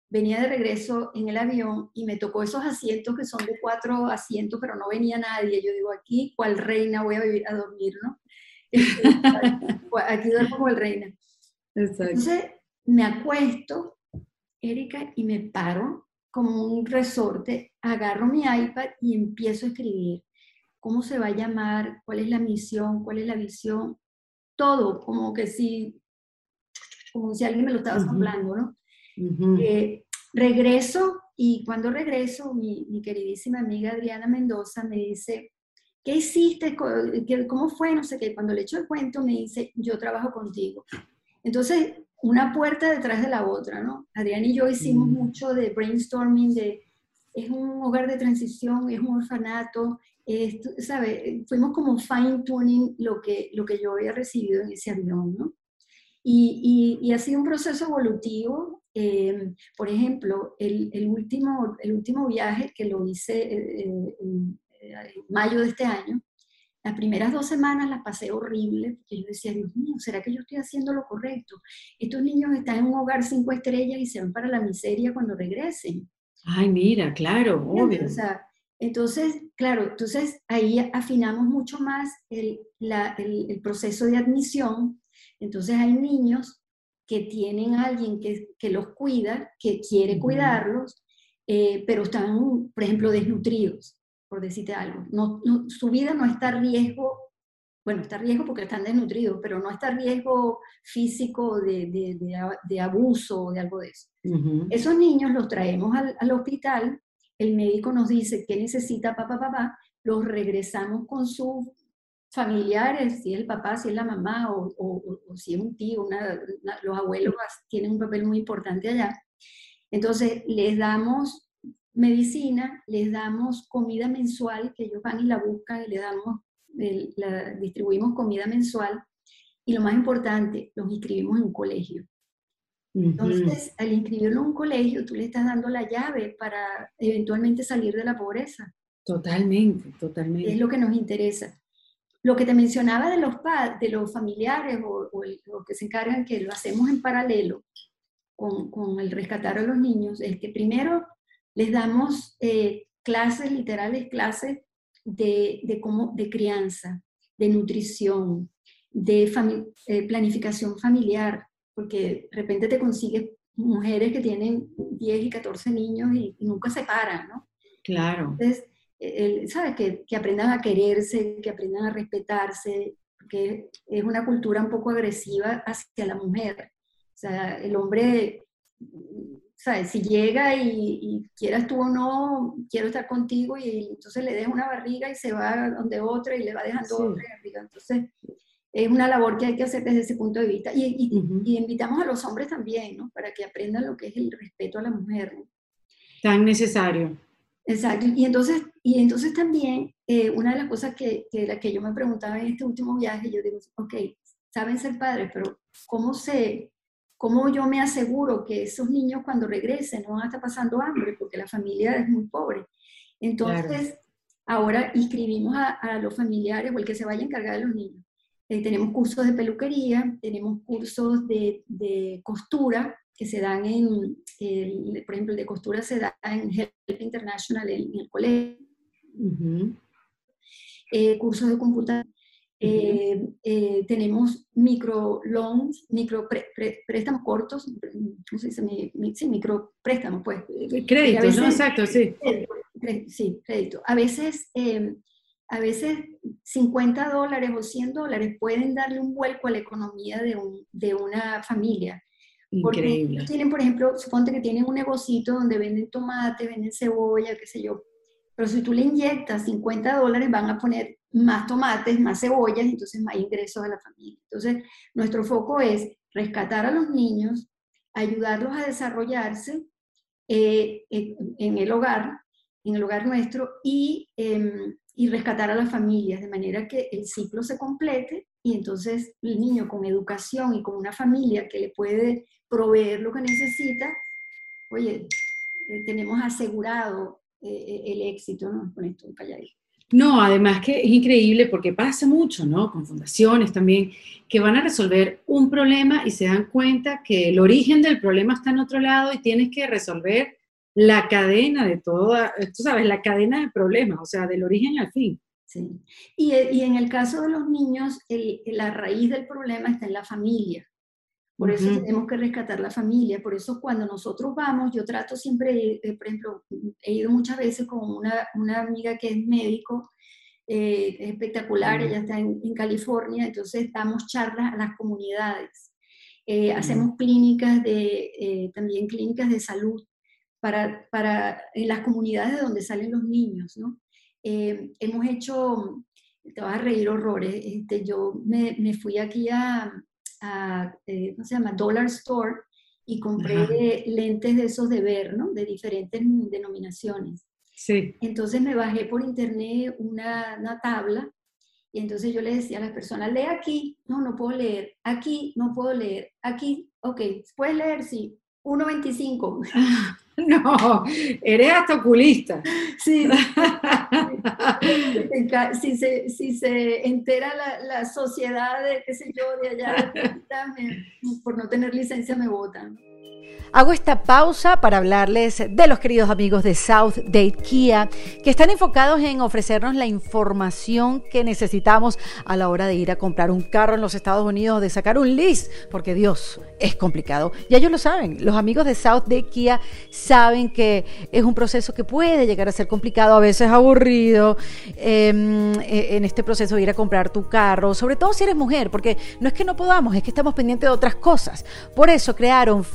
venía de regreso en el avión y me tocó esos asientos que son de cuatro asientos, pero no venía nadie. Yo digo, aquí, ¿cuál reina voy a vivir a dormir, no? Aquí duermo como el reina. Entonces me acuesto, Erika, y me paro como un resorte, agarro mi iPad y empiezo a escribir cómo se va a llamar, cuál es la misión, cuál es la visión, todo, como que si, como si alguien me lo estaba soplando, ¿no? Eh, regreso y cuando regreso, mi, mi, queridísima amiga Adriana Mendoza me dice, ¿qué hiciste? ¿Cómo fue? No sé qué. Cuando le echo el cuento me dice, yo trabajo contigo. Entonces, una puerta detrás de la otra, ¿no? Adriana y yo hicimos mucho de brainstorming, de es un hogar de transición, es un orfanato, ¿sabe? Fuimos como fine tuning lo que, lo que yo había recibido en ese avión, ¿no? Y, y, y ha sido un proceso evolutivo. Em, por ejemplo, el, el, último, el último viaje que lo hice eh, eh, en, mayo de este año, las primeras dos semanas las pasé horrible, porque yo decía, Dios mío, ¿será que yo estoy haciendo lo correcto? Estos niños están en un hogar cinco estrellas y se van para la miseria cuando regresen. Ay, mira, claro, obvio. O sea, Entonces, claro, entonces ahí afinamos mucho más el, el, proceso de admisión. Entonces hay niños que tienen a alguien que, que los cuida, que quiere cuidarlos, eh, pero están, por ejemplo, desnutridos, por decirte algo. No, su vida no está a riesgo, bueno, está a riesgo porque están desnutridos, pero no está a riesgo físico de, de, de, abuso o de algo de eso. Esos niños los traemos al, al, hospital, el médico nos dice qué necesita papá, papá, los regresamos con sus familiares, si es el papá, si es la mamá o, si es un tío, los abuelos tienen un papel muy importante allá entonces, les damos medicina, les damos comida mensual, que ellos van y la buscan y le damos, distribuimos comida mensual. Y lo más importante, los inscribimos en un colegio. Entonces, al inscribirlo en un colegio, tú le estás dando la llave para eventualmente salir de la pobreza. Totalmente, totalmente. Es lo que nos interesa. Lo que te mencionaba de los, de los familiares o, o, o que se encargan, que lo hacemos en paralelo, con, el rescatar a los niños es que primero les damos eh, clases, literales clases de, de, cómo, de crianza, de nutrición, de eh, planificación familiar, porque de repente te consigues mujeres que tienen 10 y 14 niños y, nunca se paran, ¿no? Claro. Entonces, ¿sabes? Que, que, aprendan a quererse, que aprendan a respetarse, porque es una cultura un poco agresiva hacia la mujer. O sea, el hombre, ¿sabes? Si llega y, quieras tú o no, quiero estar contigo y entonces le deja una barriga y se va donde otra y le va dejando otra barriga. Entonces, es una labor que hay que hacer desde ese punto de vista. Y, invitamos a los hombres también, ¿no? Para que aprendan lo que es el respeto a la mujer. Tan necesario. Exacto. Y entonces, y entonces también, eh, una de las cosas que, que, la que yo me preguntaba en este último viaje, yo digo, ok, saben ser padres, pero ¿cómo se, ¿Cómo yo me aseguro que esos niños cuando regresen no van a estar pasando hambre porque la familia es muy pobre? Entonces, ahora inscribimos a, los familiares o el que se vaya a encargar de los niños. Eh, tenemos cursos de peluquería, tenemos cursos de, de costura que se dan en, por ejemplo, el de costura se da en Help International en, el colegio. Eh, cursos de computación eh, eh, tenemos micro loans, micro préstamos cortos, ¿cómo se dice? sí, micro préstamos, pues. Eh, crédito, ¿no? Exacto, sí. Sí, crédito. A veces, em, a veces 50 dólares o 100 dólares pueden darle un vuelco a la economía de, un, de una familia. Increíble. Porque tienen, por ejemplo, suponte que tienen un negocito donde venden tomate, venden cebolla, qué sé yo. Pero si tú le inyectas 50 dólares, van a poner más tomates, más cebollas, entonces más ingresos a la familia. Entonces, nuestro foco es rescatar a los niños, ayudarlos a desarrollarse eh, en, el hogar, en el hogar nuestro, y, em, y rescatar a las familias, de manera que el ciclo se complete y entonces el niño con educación y con una familia que le puede proveer lo que necesita, oye, eh, tenemos asegurado eh, el éxito, ¿no? Con esto. No, además que es increíble porque pasa mucho, ¿no? Con fundaciones también, que van a resolver un problema y se dan cuenta que el origen del problema está en otro lado y tienes que resolver la cadena de toda, tú sabes, la cadena de problemas, o sea, del origen al fin. Sí. Y, en el caso de los niños, la raíz del problema está en la familia. Por eso tenemos que rescatar la familia. Por eso cuando nosotros vamos, yo trato siempre, eh, por ejemplo, he ido muchas veces con una, una amiga que es médico, eh, espectacular, ella está en, California, entonces damos charlas a las comunidades. Eh, hacemos clínicas de, también clínicas de salud para, para en las comunidades de donde salen los niños, ¿no? hemos hecho, te vas a reír horrores, este, yo me, me fui aquí a, eh, ¿cómo se llama? Dollar Store y compré lentes de esos de ver, ¿no? De diferentes denominaciones. Sí. Entonces me bajé por internet una, una tabla y entonces yo le decía a las personas, lee aquí, no, no puedo leer, aquí, no puedo leer, aquí, ok, ¿puedes leer? Sí, 1.25. No, eres hasta oculista. Sí. si, se, si se entera la, sociedad de, qué sé yo, de allá, por no tener licencia me votan. Hago esta pausa para hablarles de los queridos amigos de South Date Kia, que están enfocados en ofrecernos la información que necesitamos a la hora de ir a comprar un carro en los Estados Unidos, de sacar un lease, porque Dios, es complicado. Y ellos lo saben, los amigos de South Date Kia saben que es un proceso que puede llegar a ser complicado, a veces aburrido, em, e, en este proceso de ir a comprar tu carro, sobre todo si eres mujer, porque no es que no podamos, es que estamos pendientes de otras cosas. Por eso crearon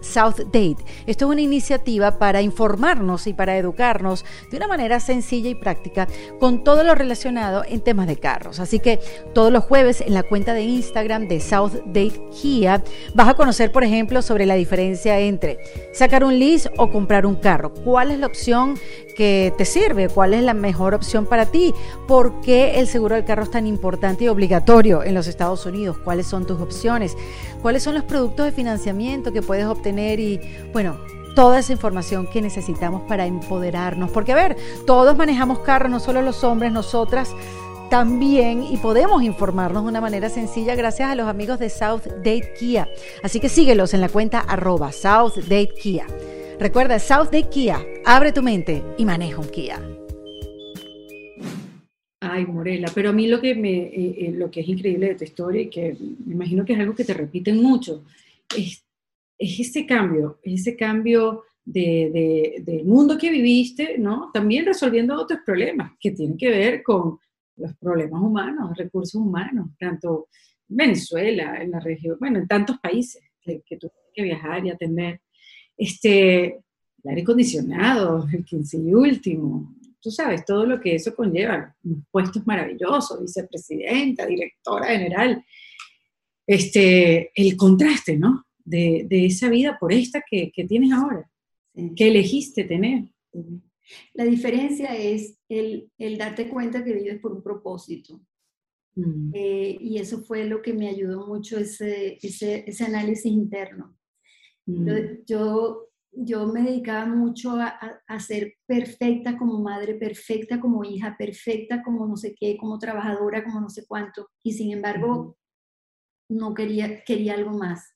South Date. Esto es una iniciativa para informarnos y para educarnos de una manera sencilla y práctica con todo lo relacionado en temas de carros. Así que todos los jueves en la cuenta de Instagram de South Date Kia vas a conocer, por ejemplo, sobre la diferencia entre sacar un lease o comprar un carro. ¿Cuál es la opción que te sirve? ¿Cuál es la mejor opción para ti? ¿Por qué el seguro del carro es tan importante y obligatorio en los Estados Unidos? ¿Cuáles son tus opciones? ¿Cuáles son los productos de financiamiento que puedes obtener? y, bueno, toda esa información que necesitamos para empoderarnos. Porque, a ver, todos manejamos carros, no solo los hombres, nosotras también y podemos informarnos de una manera sencilla gracias a los amigos de South Date Kia. Así que síguelos en la cuenta arroba South Date Kia. Recuerda, South Date Kia, abre tu mente y maneja un Kia. Ay, Morela, pero a mí lo que, me, eh, eh, lo que es increíble de tu historia y que me imagino que es algo que te repiten mucho, es es ese cambio, ese cambio de, del mundo que viviste, ¿no? También resolviendo otros problemas que tienen que ver con los problemas humanos, recursos humanos, tanto en Venezuela, en la región, bueno, en tantos países que, que tú tienes que viajar y atender. Este, el aire acondicionado, el 15 y último, tú sabes, todo lo que eso conlleva, puestos maravillosos, vicepresidenta, directora general, este, el contraste, ¿no? de, esa vida por esta que, tienes ahora, que elegiste tener. La diferencia es el, darte cuenta que vives por un propósito. Mm. Eh, y eso fue lo que me ayudó mucho, ese, ese, análisis interno. Mm. Yo, yo me dedicaba mucho a, a, ser perfecta como madre, perfecta como hija, perfecta como no sé qué, como trabajadora, como no sé cuánto. Y sin embargo, no quería, quería algo más.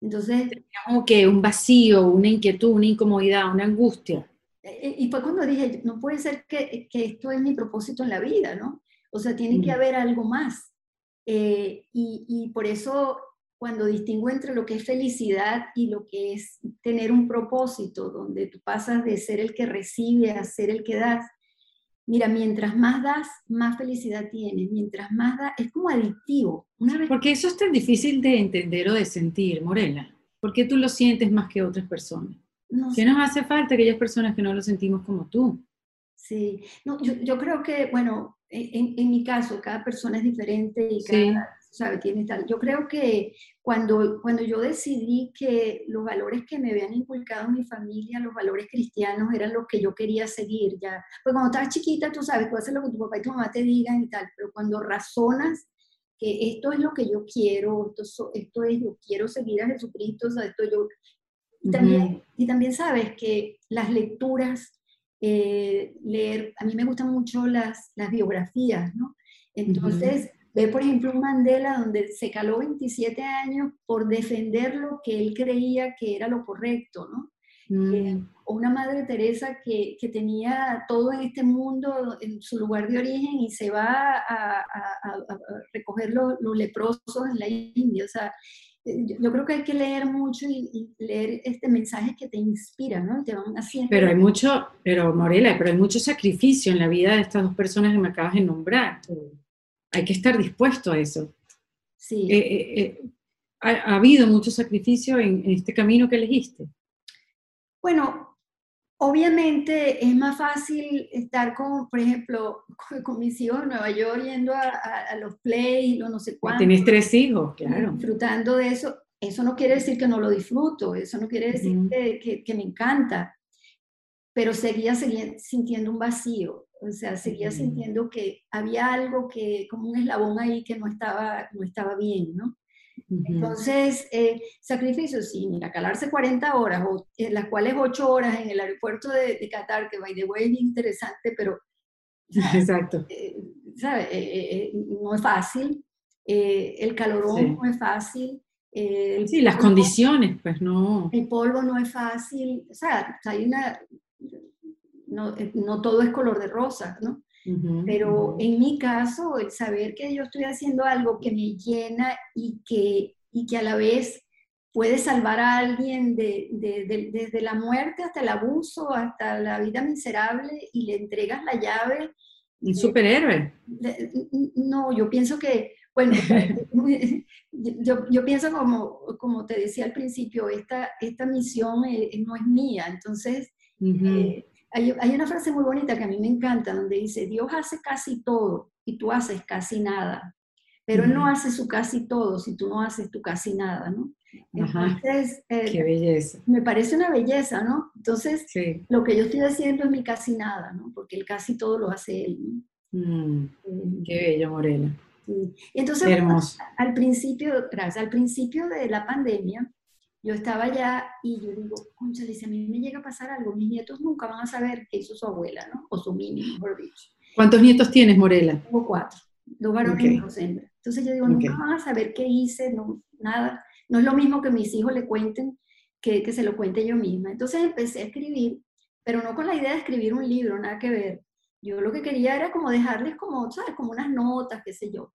Entonces... Como que un vacío, una inquietud, una incomodidad, una angustia. E, e, y fue cuando dije, no puede ser que, que esto es mi propósito en la vida, ¿no? O sea, tiene que mm. haber algo más. Eh, y, y, por eso cuando distingo entre lo que es felicidad y lo que es tener un propósito, donde tú pasas de ser el que recibe a ser el que das, Mira, mientras más das, más felicidad tienes. Mientras más das, es como adictivo. Una vez... Porque eso es tan difícil de entender o de sentir, Morela. ¿Por qué tú lo sientes más que otras personas? ¿Qué nos hace falta aquellas personas que no lo sentimos como tú? Sí, no, yo, yo creo que, bueno, en, en, mi caso, cada persona es diferente y cada, ¿sabe? Tiene tal. Yo creo que cuando, cuando yo decidí que los valores que me habían inculcado mi familia, los valores cristianos, eran los que yo quería seguir, ya. Pues cuando estás chiquita, tú sabes, tú haces lo que tu papá y tu mamá te digan y tal, pero cuando razonas que esto es lo que yo quiero, esto, esto es, yo quiero seguir a Jesucristo, o sea, esto yo... Y también, y también sabes que las lecturas, eh, leer, a mí me gustan mucho las, las biografías, ¿no? Entonces, Ve, por ejemplo, un Mandela donde se caló 27 años por defender lo que él creía que era lo correcto, ¿no? Eh, mm. o una Madre Teresa que, que, tenía todo en este mundo en su lugar de origen y se va a, a, recoger los, leprosos en la India. O sea, eh, yo, creo que hay que leer mucho y, leer este mensaje que te inspira, ¿no? Te van haciendo... Pero hay mucho, pero Morela, pero hay mucho sacrificio en la vida de estas dos personas que me acabas de nombrar hay que estar dispuesto a eso. Sí. Eh, eh, eh, ha, habido mucho sacrificio en, este camino que elegiste? Bueno, obviamente es más fácil estar con, por ejemplo, con, mis hijos en Nueva York yendo a, los plays, no, no sé cuánto. Tienes tres hijos, claro. Disfrutando de eso. Eso no quiere decir que no lo disfruto, eso no quiere decir que, que, me encanta, pero seguía sintiendo un vacío. O sea, seguía sintiendo que había algo que, como un eslabón ahí que no estaba, no estaba bien, ¿no? Entonces, eh, sacrificios, sí, mira, calarse 40 horas, o, en las cuales 8 horas en el aeropuerto de, Qatar, que by the way es interesante, pero... Exacto. Eh, ¿sabe? Eh, no es fácil, el calorón no es fácil, sí, las condiciones, pues no. El polvo no es fácil, o sea, hay una, no, no todo es color de rosa, ¿no? Pero en mi caso, el saber que yo estoy haciendo algo que me llena y que, y que a la vez puede salvar a alguien de, desde la muerte hasta el abuso, hasta la vida miserable y le entregas la llave. Un superhéroe. no, yo pienso que, bueno, yo, yo, pienso como, como te decía al principio, esta, esta misión eh, no es mía, entonces hay, una frase muy bonita que a mí me encanta, donde dice, Dios hace casi todo y tú haces casi nada, pero Él no hace su casi todo si tú no haces tu casi nada, ¿no? Entonces, eh, qué belleza. Me parece una belleza, ¿no? Entonces, lo que yo estoy haciendo es mi casi nada, ¿no? Porque Él casi todo lo hace Él, mm, qué bello, Morena. Entonces, al principio, gracias, al principio de la pandemia, yo estaba allá y yo digo, concha, dice, a mí me llega a pasar algo, mis nietos nunca van a saber qué hizo su abuela, ¿no? O su mimi, mejor dicho. ¿Cuántos nietos tienes, Morela? Tengo cuatro, dos varones y dos hembras. Entonces yo digo, nunca van a saber qué hice, no, nada. No es lo mismo que mis hijos le cuenten que, que se lo cuente yo misma. Entonces empecé a escribir, pero no con la idea de escribir un libro, nada que ver. Yo lo que quería era como dejarles como, ¿sabes? Como unas notas, qué sé yo.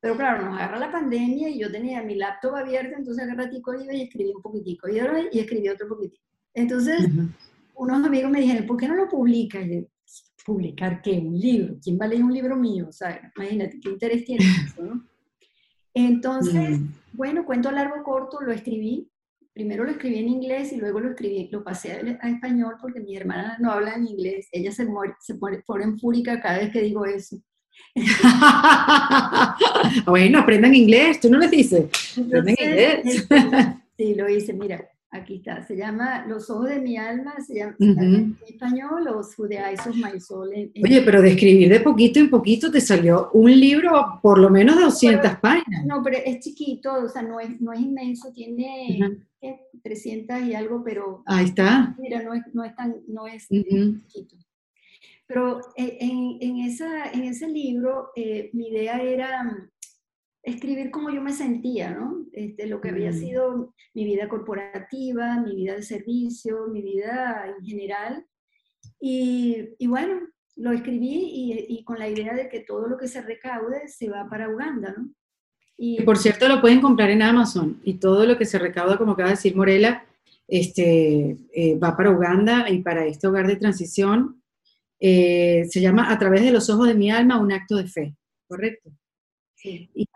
Pero claro, nos agarra la pandemia y yo tenía mi laptop abierto, entonces agarré ratico iba y escribí un poquitico, y, y escribí otro poquitico. Entonces, unos amigos me dijeron, ¿por qué no lo publicas? Y yo, ¿publicar qué? ¿Un libro? ¿Quién va a leer un libro mío? O sea, imagínate, ¿qué interés tiene eso, no? Entonces, mm. bueno, cuento largo corto, lo escribí. Primero lo escribí en inglés y luego lo escribí, lo pasé a, español porque mi hermana no habla en inglés. Ella se, muere, se pone, pone en fúrica cada vez que digo eso. bueno, aprendan inglés, tú no les dices. Aprendan inglés. Sí, lo hice, mira, aquí está. Se llama Los ojos de mi alma, se llama en español, Los Who the Eyes of My Soul. Oye, pero de escribir de poquito en poquito te salió un libro por lo menos de 200 páginas. No, pero es chiquito, o sea, no es, no es inmenso, tiene 300 y algo, pero... Ahí está. Mira, no es, no es tan, no es chiquito. Pero eh, en, en, esa, en ese libro eh, mi idea era mm, escribir cómo yo me sentía, ¿no? Este, lo que había mm. sido mi vida corporativa, mi vida de servicio, mi vida en general. Y, y bueno, lo escribí y, y, con la idea de que todo lo que se recaude se va para Uganda, ¿no? Y, por cierto, lo pueden comprar en Amazon y todo lo que se recauda, como acaba de decir Morela, este, eh, va para Uganda y para este hogar de transición eh, se llama A través de los ojos de mi alma, un acto de fe, ¿correcto? Sí. Y,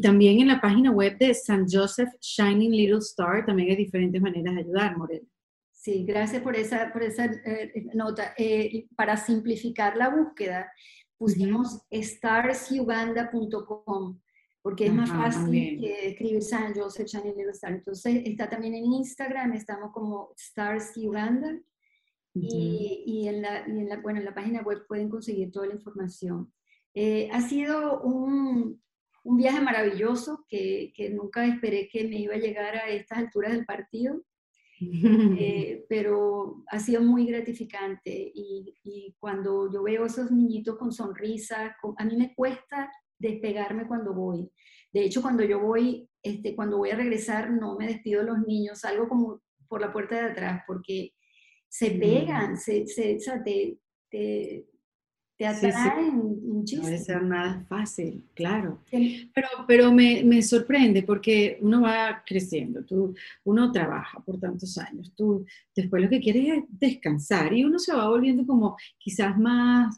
también en la página web de San Joseph Shining Little Star también hay diferentes maneras de ayudar, Morel. Sí, gracias por esa, por esa eh, nota. Eh, para simplificar la búsqueda, pusimos starsuganda.com porque es más fácil que escribir San Joseph Shining Little Star. Entonces está también en Instagram, estamos como Stars Uganda y, y, en la, y en la, bueno, en la página web pueden conseguir toda la información. Eh, ha sido un, un viaje maravilloso que, que, nunca esperé que me iba a llegar a estas alturas del partido, eh, pero ha sido muy gratificante y, y, cuando yo veo esos niñitos con sonrisas, a mí me cuesta despegarme cuando voy. De hecho, cuando yo voy, este, cuando voy a regresar, no me despido de los niños, salgo como por la puerta de atrás, porque se pegan, se, se, te, te, te atraen muchísimo. No debe ser nada fácil, claro. Pero, pero me, me, sorprende porque uno va creciendo, tú, uno trabaja por tantos años, tú después lo que quieres es descansar y uno se va volviendo como quizás más,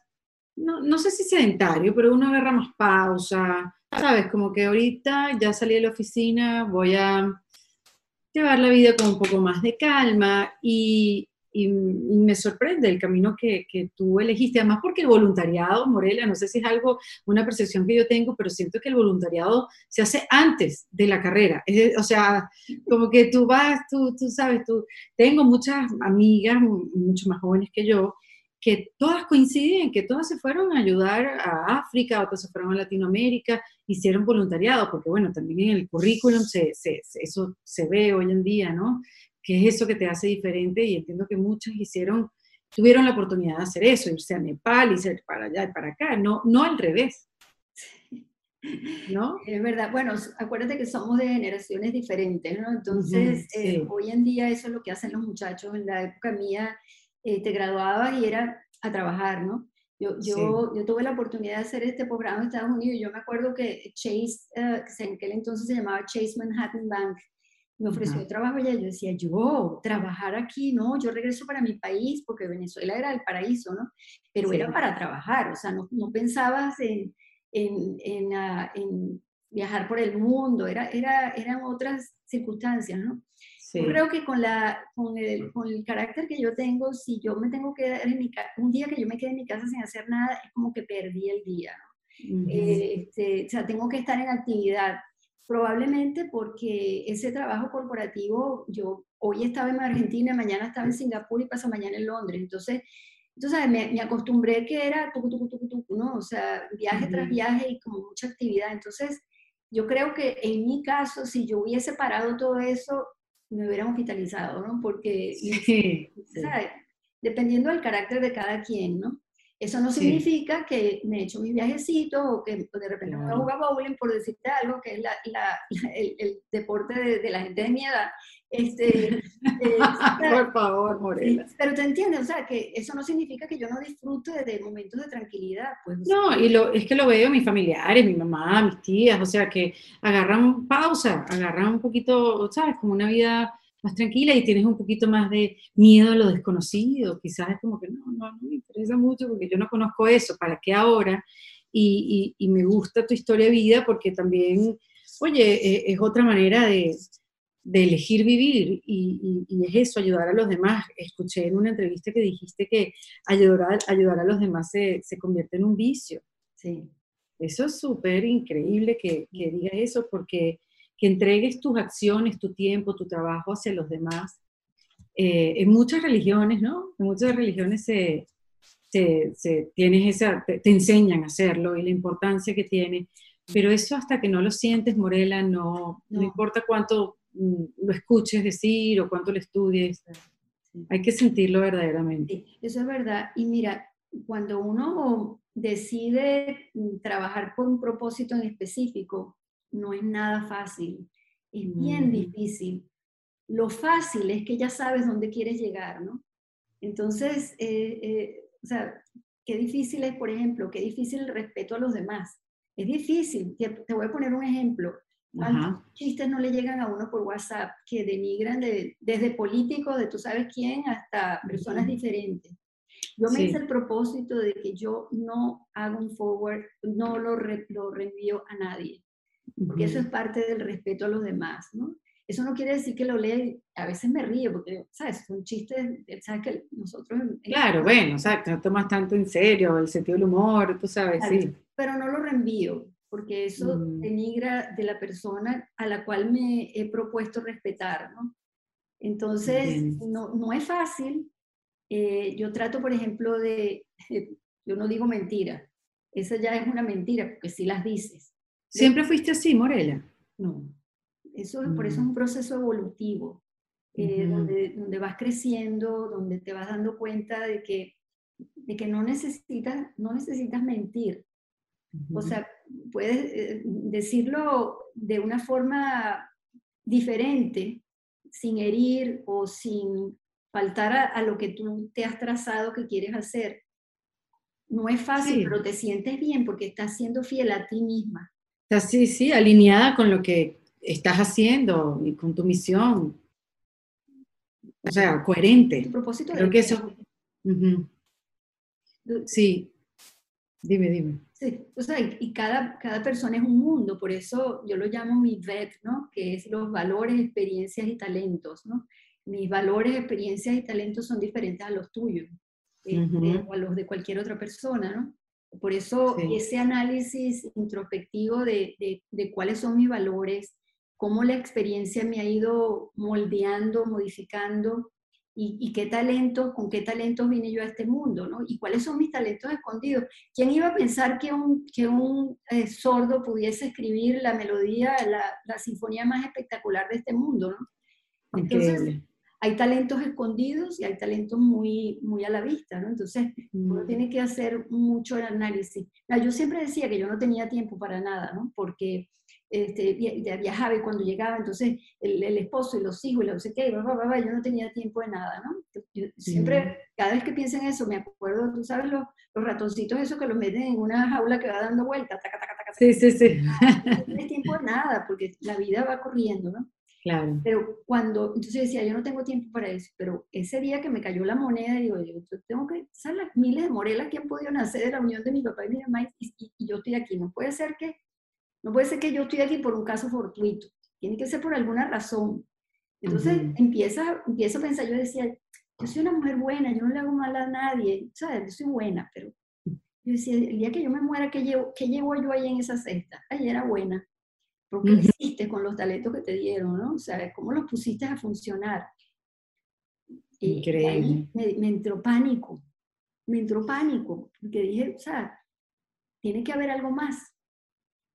no, no sé si sedentario, pero uno agarra más pausa, ¿sabes? Como que ahorita ya salí de la oficina, voy a llevar la vida con un poco más de calma y, y, me sorprende el camino que, que, tú elegiste, además porque el voluntariado, Morela, no sé si es algo, una percepción que yo tengo, pero siento que el voluntariado se hace antes de la carrera, o sea, como que tú vas, tú, tú sabes, tú, tengo muchas amigas, mucho más jóvenes que yo, que todas coinciden, que todas se fueron a ayudar a África, otras se fueron a Latinoamérica, hicieron voluntariado, porque bueno, también en el currículum se, se, eso se ve hoy en día, ¿no? Qué es eso que te hace diferente y entiendo que muchas hicieron, tuvieron la oportunidad de hacer eso, irse a Nepal, irse para allá y para acá, no, no al revés. ¿No? Es verdad. Bueno, acuérdate que somos de generaciones diferentes, ¿no? Entonces, eh, hoy en día eso es lo que hacen los muchachos. En la época mía eh, te graduabas y era a trabajar, ¿no? Yo, yo, yo, tuve la oportunidad de hacer este programa en Estados Unidos. Yo me acuerdo que Chase, uh, en aquel entonces se llamaba Chase Manhattan Bank, me ofreció trabajo y yo decía, yo, trabajar aquí, no, yo regreso para mi país, porque Venezuela era el paraíso, ¿no? Pero era para trabajar, o sea, no, no pensabas en, en, en, uh, en, viajar por el mundo, era, era, eran otras circunstancias, ¿no? Yo creo que con, la, con, el, con el carácter que yo tengo, si yo me tengo que dar en mi casa, un día que yo me quede en mi casa sin hacer nada, es como que perdí el día, ¿no? este, o sea, tengo que estar en actividad. Probablemente porque ese trabajo corporativo, yo hoy estaba en Argentina, mañana estaba en Singapur y pasa mañana en Londres. Entonces, entonces me, me acostumbré que era tucu, tucu, tucu, tucu, ¿no? O sea, viaje tras viaje y como mucha actividad. Entonces, yo creo que en mi caso, si yo hubiese parado todo eso, me hubieran hospitalizado, ¿no? Porque, dependiendo del carácter de cada quien, ¿no? Eso no significa que me he hecho mis viajecitos o que de repente me voy a jugar bowling, por decirte algo, que es la, la, el, el, deporte de, de, la gente de mi edad. Este, eh, por favor, Morela. Pero te entiendes, o sea, que eso no significa que yo no disfrute de momentos de tranquilidad. Pues, no, y lo, es que lo veo mis familiares, mi mamá, mis tías, o sea, que agarran pausa, agarran un poquito, ¿sabes? Como una vida más tranquila y tienes un poquito más de miedo a lo desconocido. Quizás es como que no, no, no me interesa mucho porque yo no conozco eso, ¿para qué ahora? Y, y, me gusta tu historia de vida porque también, oye, e, es otra manera de, de elegir vivir y, y, es eso, ayudar a los demás. Escuché en una entrevista que dijiste que ayudar, ayudar a los demás se, se convierte en un vicio. Sí. Eso es súper increíble que, que digas eso porque que entregues tus acciones, tu tiempo, tu trabajo hacia los demás. Eh, en muchas religiones, ¿no? En muchas religiones se, se, tienes esa, te, enseñan a hacerlo y la importancia que tiene, pero eso hasta que no lo sientes, Morela, no, no. importa cuánto mm, lo escuches decir o cuánto lo estudies, hay que sentirlo verdaderamente. eso es verdad. Y mira, cuando uno decide mm, trabajar por un propósito en específico, no es nada fácil, es bien difícil. Lo fácil es que ya sabes dónde quieres llegar, ¿no? Entonces, eh, eh, o sea, qué difícil es, por ejemplo, qué difícil el respeto a los demás. Es difícil, te, voy a poner un ejemplo. ¿Cuántos chistes no le llegan a uno por WhatsApp que denigran desde políticos, de tú sabes quién, hasta personas diferentes? Yo me hice el propósito de que yo no hago un forward, no lo, lo reenvío a nadie porque eso es parte del respeto a los demás, ¿no? Eso no quiere decir que lo lea, a veces me río, porque, ¿sabes? Son chistes, ¿sabes? Que nosotros... Claro, bueno, exacto, no tomas tanto en serio el sentido del humor, tú sabes, sí. Pero no lo reenvío, porque eso mm. denigra de la persona a la cual me he propuesto respetar, ¿no? Entonces, no, no, es fácil. Eh, yo trato, por ejemplo, de, yo no digo mentira, esa ya es una mentira, porque si las dices. ¿Siempre fuiste así, Morela? No. Eso, Por eso es un mm. proceso evolutivo, eh, donde, donde, vas creciendo, donde te vas dando cuenta de que, de que no, necesitas, no necesitas mentir. O sea, puedes eh, decirlo de una forma diferente, sin herir o sin faltar a, a, lo que tú te has trazado que quieres hacer. No es fácil, pero te sientes bien porque estás siendo fiel a ti misma. Sí, sí, alineada con lo que estás haciendo y con tu misión. O sea, coherente. Tu propósito Creo que eso. Sí. Dime, dime. Sí, o sea, y, cada, cada persona es un mundo, por eso yo lo llamo mi VET, ¿no? Que es los valores, experiencias y talentos, ¿no? Mis valores, experiencias y talentos son diferentes a los tuyos este, o a los de cualquier otra persona, ¿no? Por eso ese análisis introspectivo de, de, cuáles son mis valores, cómo la experiencia me ha ido moldeando, modificando y, y, qué talentos, con qué talentos vine yo a este mundo, ¿no? Y cuáles son mis talentos escondidos. ¿Quién iba a pensar que un, que un eh, sordo pudiese escribir la melodía, la, la, sinfonía más espectacular de este mundo, ¿no? Entonces, hay talentos escondidos y hay talentos muy, muy a la vista, ¿no? Entonces, uno tiene que hacer mucho análisis. yo siempre decía que yo no tenía tiempo para nada, ¿no? Porque este, viajaba y cuando llegaba, entonces el, esposo y los hijos y no sé qué, yo no tenía tiempo de nada, ¿no? siempre, cada vez que pienso en eso, me acuerdo, tú sabes, los, los ratoncitos esos que los meten en una jaula que va dando vueltas, taca, taca, taca, Sí, sí, sí. No tienes tiempo de nada, porque la vida va corriendo, ¿no? Claro. Pero cuando, entonces decía, yo no tengo tiempo para eso, pero ese día que me cayó la moneda, digo, yo, tengo que, ¿sabes las miles de morelas que han podido nacer de la unión de mi papá y mi mamá y, yo estoy aquí? No puede ser que, no puede ser que yo estoy aquí por un caso fortuito, tiene que ser por alguna razón. Entonces empieza, empiezo a pensar, yo decía, yo soy una mujer buena, yo no le hago mal a nadie, ¿sabes? Yo soy buena, pero yo decía, el día que yo me muera, ¿qué llevo, qué llevo yo ahí en esa cesta? Ay, era buena. ¿Por qué hiciste con los talentos que te dieron, no? O sea, ¿cómo los pusiste a funcionar? Increíble. me, entró pánico, me entró pánico, porque dije, o sea, tiene que haber algo más.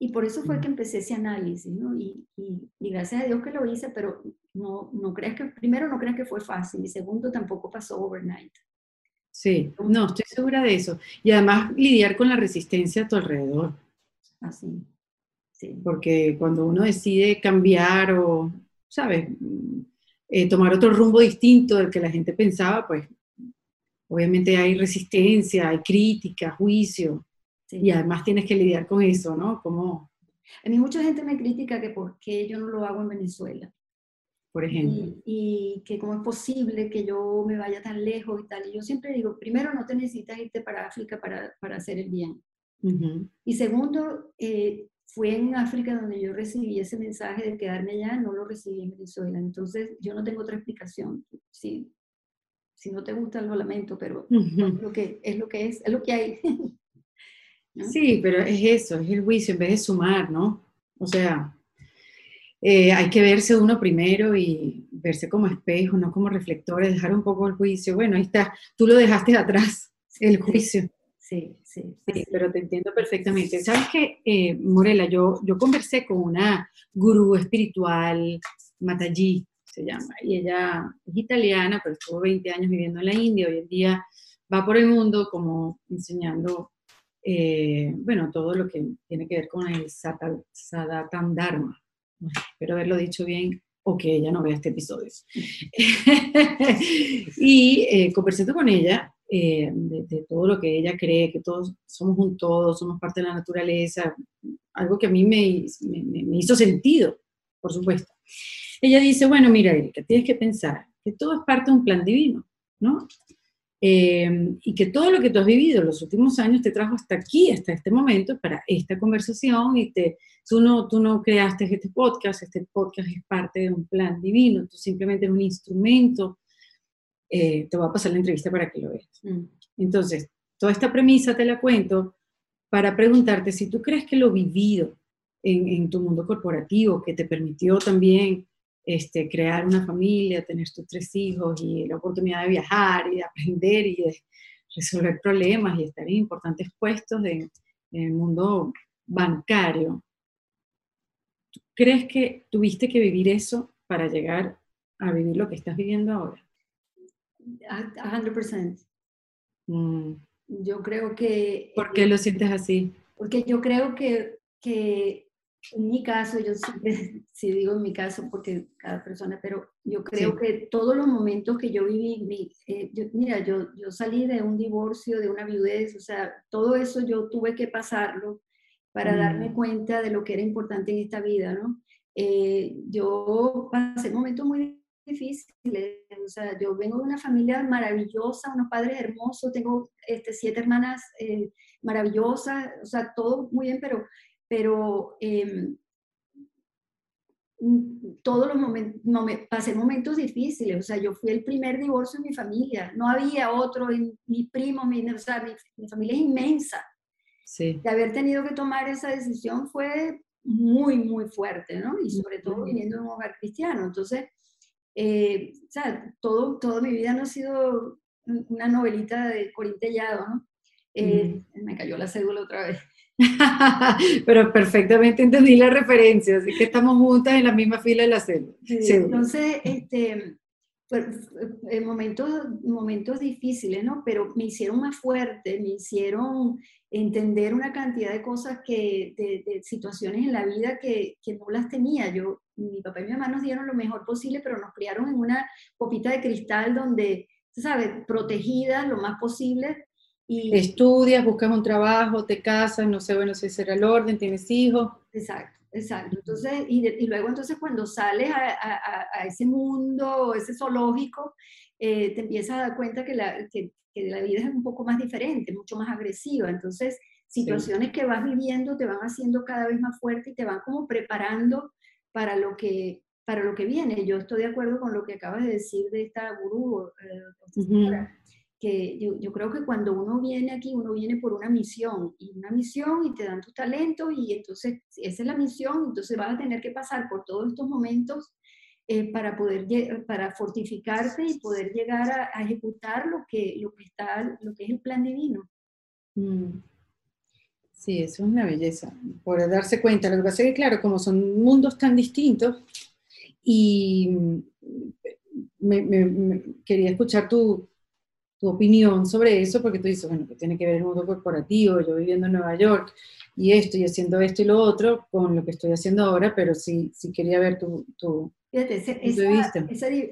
Y por eso fue que empecé ese análisis, ¿no? Y, y, gracias a Dios que lo hice, pero no, no creas que, primero no creas que fue fácil, y segundo tampoco pasó overnight. Sí, no, estoy segura de eso. Y además lidiar con la resistencia a tu alrededor. Así. Porque cuando uno decide cambiar o, ¿sabes? Eh, tomar otro rumbo distinto del que la gente pensaba, pues obviamente hay resistencia, hay crítica, juicio. Y además tienes que lidiar con eso, ¿no? Como... A mí mucha gente me critica que por qué yo no lo hago en Venezuela. Por ejemplo. Y, que cómo es posible que yo me vaya tan lejos y tal. Y yo siempre digo, primero, no te necesitas irte para África para, para hacer el bien. Y segundo, eh, fue en África donde yo recibí ese mensaje de quedarme allá, no lo recibí en Venezuela. Entonces, yo no tengo otra explicación. Si, si no te gusta, lo lamento, pero es, lo que, es lo que es, es lo que hay. Sí, pero es eso, es el juicio en vez de sumar, ¿no? O sea, eh, hay que verse uno primero y verse como espejo, no como reflectores, dejar un poco el juicio. Bueno, ahí está, tú lo dejaste atrás, el juicio. Sí, sí. Sí, pero te entiendo perfectamente. Sabes que, eh, Morela, yo, yo conversé con una gurú espiritual, Mataji se llama, y ella es italiana, pero estuvo 20 años viviendo en la India, hoy en día va por el mundo como enseñando, eh, bueno, todo lo que tiene que ver con el Sadatan Dharma. Espero haberlo dicho bien o que ella no vea este episodio. y eh, conversando con ella, eh, de, todo lo que ella cree, que todos somos un todo, somos parte de la naturaleza, algo que a mí me, me, hizo sentido, por supuesto. Ella dice, bueno, mira, Erika, tienes que pensar que todo es parte de un plan divino, ¿no? Eh, y que todo lo que tú has vivido en los últimos años te trajo hasta aquí, hasta este momento, para esta conversación, y te, tú, no, tú no creaste este podcast, este podcast es parte de un plan divino, tú simplemente eres un instrumento eh, te voy a pasar la entrevista para que lo veas. Mm. Entonces, toda esta premisa te la cuento para preguntarte si tú crees que lo vivido en, tu mundo corporativo, que te permitió también este, crear una familia, tener tus tres hijos y la oportunidad de viajar y de aprender y de resolver problemas y estar en importantes puestos en el mundo bancario. ¿Crees que tuviste que vivir eso para llegar a vivir lo que estás viviendo ahora? 100%. Mm. Yo creo que... ¿Por qué lo sientes así? Porque yo creo que, que en mi caso, yo siempre, si digo en mi caso, porque cada persona, pero yo creo que todos los momentos que yo viví, eh, mira, yo, yo salí de un divorcio, de una viudez, o sea, todo eso yo tuve que pasarlo para darme mm. cuenta de lo que era importante en esta vida, ¿no? Eh, yo pasé momentos muy difíciles. O sea, yo vengo de una familia maravillosa, unos padres hermosos, tengo este, siete hermanas eh, maravillosas, o sea, todo muy bien, pero, pero eh, todos los momentos, no, me, pasé momentos difíciles, o sea, yo fui el primer divorcio en mi familia, no había otro, mi primo, mi, o sea, mi, familia es inmensa. Sí. De haber tenido que tomar esa decisión fue muy, muy fuerte, ¿no? Y sobre todo viviendo en un hogar cristiano. Entonces, eh, todo, toda mi vida no ha sido una novelita de Corintellado, ¿no? Eh, me cayó la cédula otra vez. Pero perfectamente entendí la referencia, así que estamos juntas en la misma fila de la cédula. entonces, este, momentos, momentos difíciles, ¿no? Pero me hicieron más fuerte, me hicieron entender una cantidad de cosas que, de, situaciones en la vida que, que, no las tenía. Yo, mi papá y mi mamá nos dieron lo mejor posible, pero nos criaron en una copita de cristal donde, ¿sabes? Protegidas lo más posible. Y, Estudias, buscas un trabajo, te casas, no sé, bueno, si será el orden, tienes hijos. Exacto. Exacto. Entonces, y, luego entonces cuando sales a, ese mundo, ese zoológico, eh, te empiezas a dar cuenta que la, que, la, vida es un poco más diferente, mucho más agresiva. Entonces, situaciones que vas viviendo te van haciendo cada vez más fuerte y te van como preparando para lo que, para lo que viene. Yo estoy de acuerdo con lo que acabas de decir de esta gurú. Eh, que yo, yo, creo que cuando uno viene aquí, uno viene por una misión, y una misión y te dan tus talentos, y entonces esa es la misión, entonces vas a tener que pasar por todos estos momentos eh, para poder, para fortificarte y poder llegar a, ejecutar lo que, lo, que está, lo que es el plan divino. Mm. Sí, eso es una belleza, por darse cuenta. Lo que pasa es que, claro, como son mundos tan distintos, y me, me, quería escuchar tu, tu opinión sobre eso, porque tú dices, bueno, que tiene que ver el mundo corporativo, yo viviendo en Nueva York y esto y haciendo esto y lo otro con lo que estoy haciendo ahora, pero sí, sí quería ver tu, tu Fíjate, ese,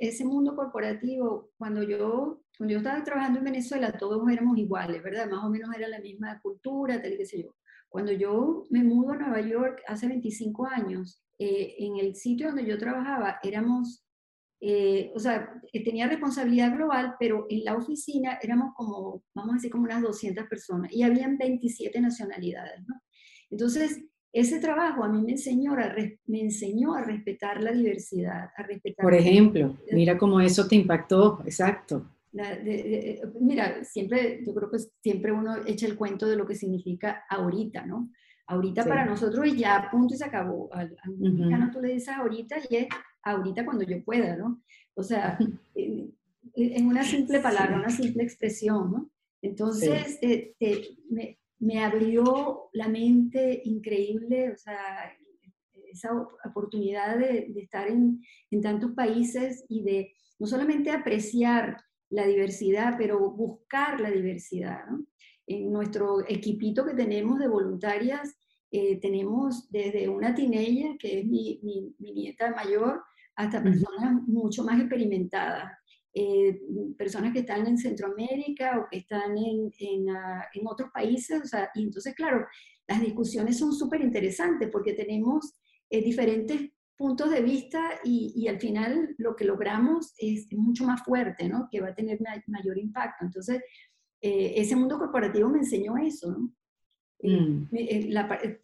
ese, mundo corporativo, cuando yo, cuando yo estaba trabajando en Venezuela, todos éramos iguales, ¿verdad? Más o menos era la misma cultura, tal y qué sé yo. Cuando yo me mudo a Nueva York hace 25 años, eh, en el sitio donde yo trabajaba éramos eh, o sea, eh, tenía responsabilidad global, pero en la oficina éramos como, vamos a decir, como unas 200 personas y habían 27 nacionalidades, ¿no? Entonces, ese trabajo a mí me enseñó a, me enseñó a respetar la diversidad, a respetar... Por ejemplo, mira cómo eso te impactó, exacto. mira, siempre, yo creo que siempre uno echa el cuento de lo que significa ahorita, ¿no? Ahorita para nosotros ya punto y se acabó. Al, al tú le dices ahorita y es ahorita cuando yo pueda, ¿no? O sea, en, una simple palabra, una simple expresión, ¿no? Entonces, eh, me, me, abrió la mente increíble, o sea, esa oportunidad de, de estar en, en, tantos países y de no solamente apreciar la diversidad, pero buscar la diversidad, ¿no? En nuestro equipito que tenemos de voluntarias, eh, tenemos desde una teenager, que es mi, mi, mi nieta mayor, hasta personas mucho más experimentadas, eh, personas que están en Centroamérica o que están en, en, ah, en otros países. O sea, y entonces, claro, las discusiones son súper interesantes porque tenemos eh, diferentes puntos de vista y, y, al final lo que logramos es, mucho más fuerte, ¿no? Que va a tener mayor impacto. Entonces, eh, ese mundo corporativo me enseñó eso, ¿no? Mm. el,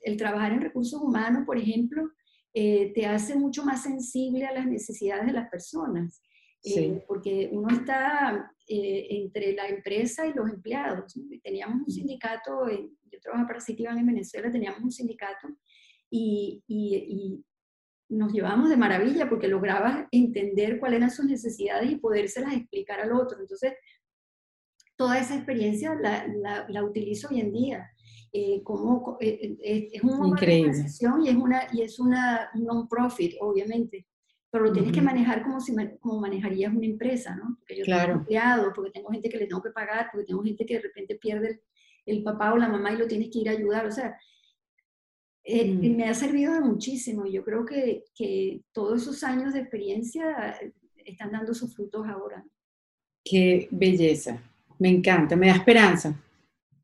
el, trabajar en recursos humanos, por ejemplo, eh, te hace mucho más sensible a las necesidades de las personas. Eh, porque uno está eh, entre la empresa y los empleados. Teníamos un sindicato, yo trabajaba para Citibank en Venezuela, teníamos un sindicato y, y, nos llevábamos de maravilla porque lograba entender cuáles eran sus necesidades y podérselas explicar al otro. Entonces, toda esa experiencia la, la, la utilizo hoy en día eh, como, eh, eh, es una organización y es una, y es una non-profit, obviamente, pero lo tienes que manejar como, si, como manejarías una empresa, ¿no? Porque yo tengo empleados, porque tengo gente que le tengo que pagar, porque tengo gente que de repente pierde el, papá o la mamá y lo tienes que ir a ayudar, o sea, mm. me ha servido de muchísimo y yo creo que, que todos esos años de experiencia están dando sus frutos ahora. Qué belleza, me encanta, me da esperanza.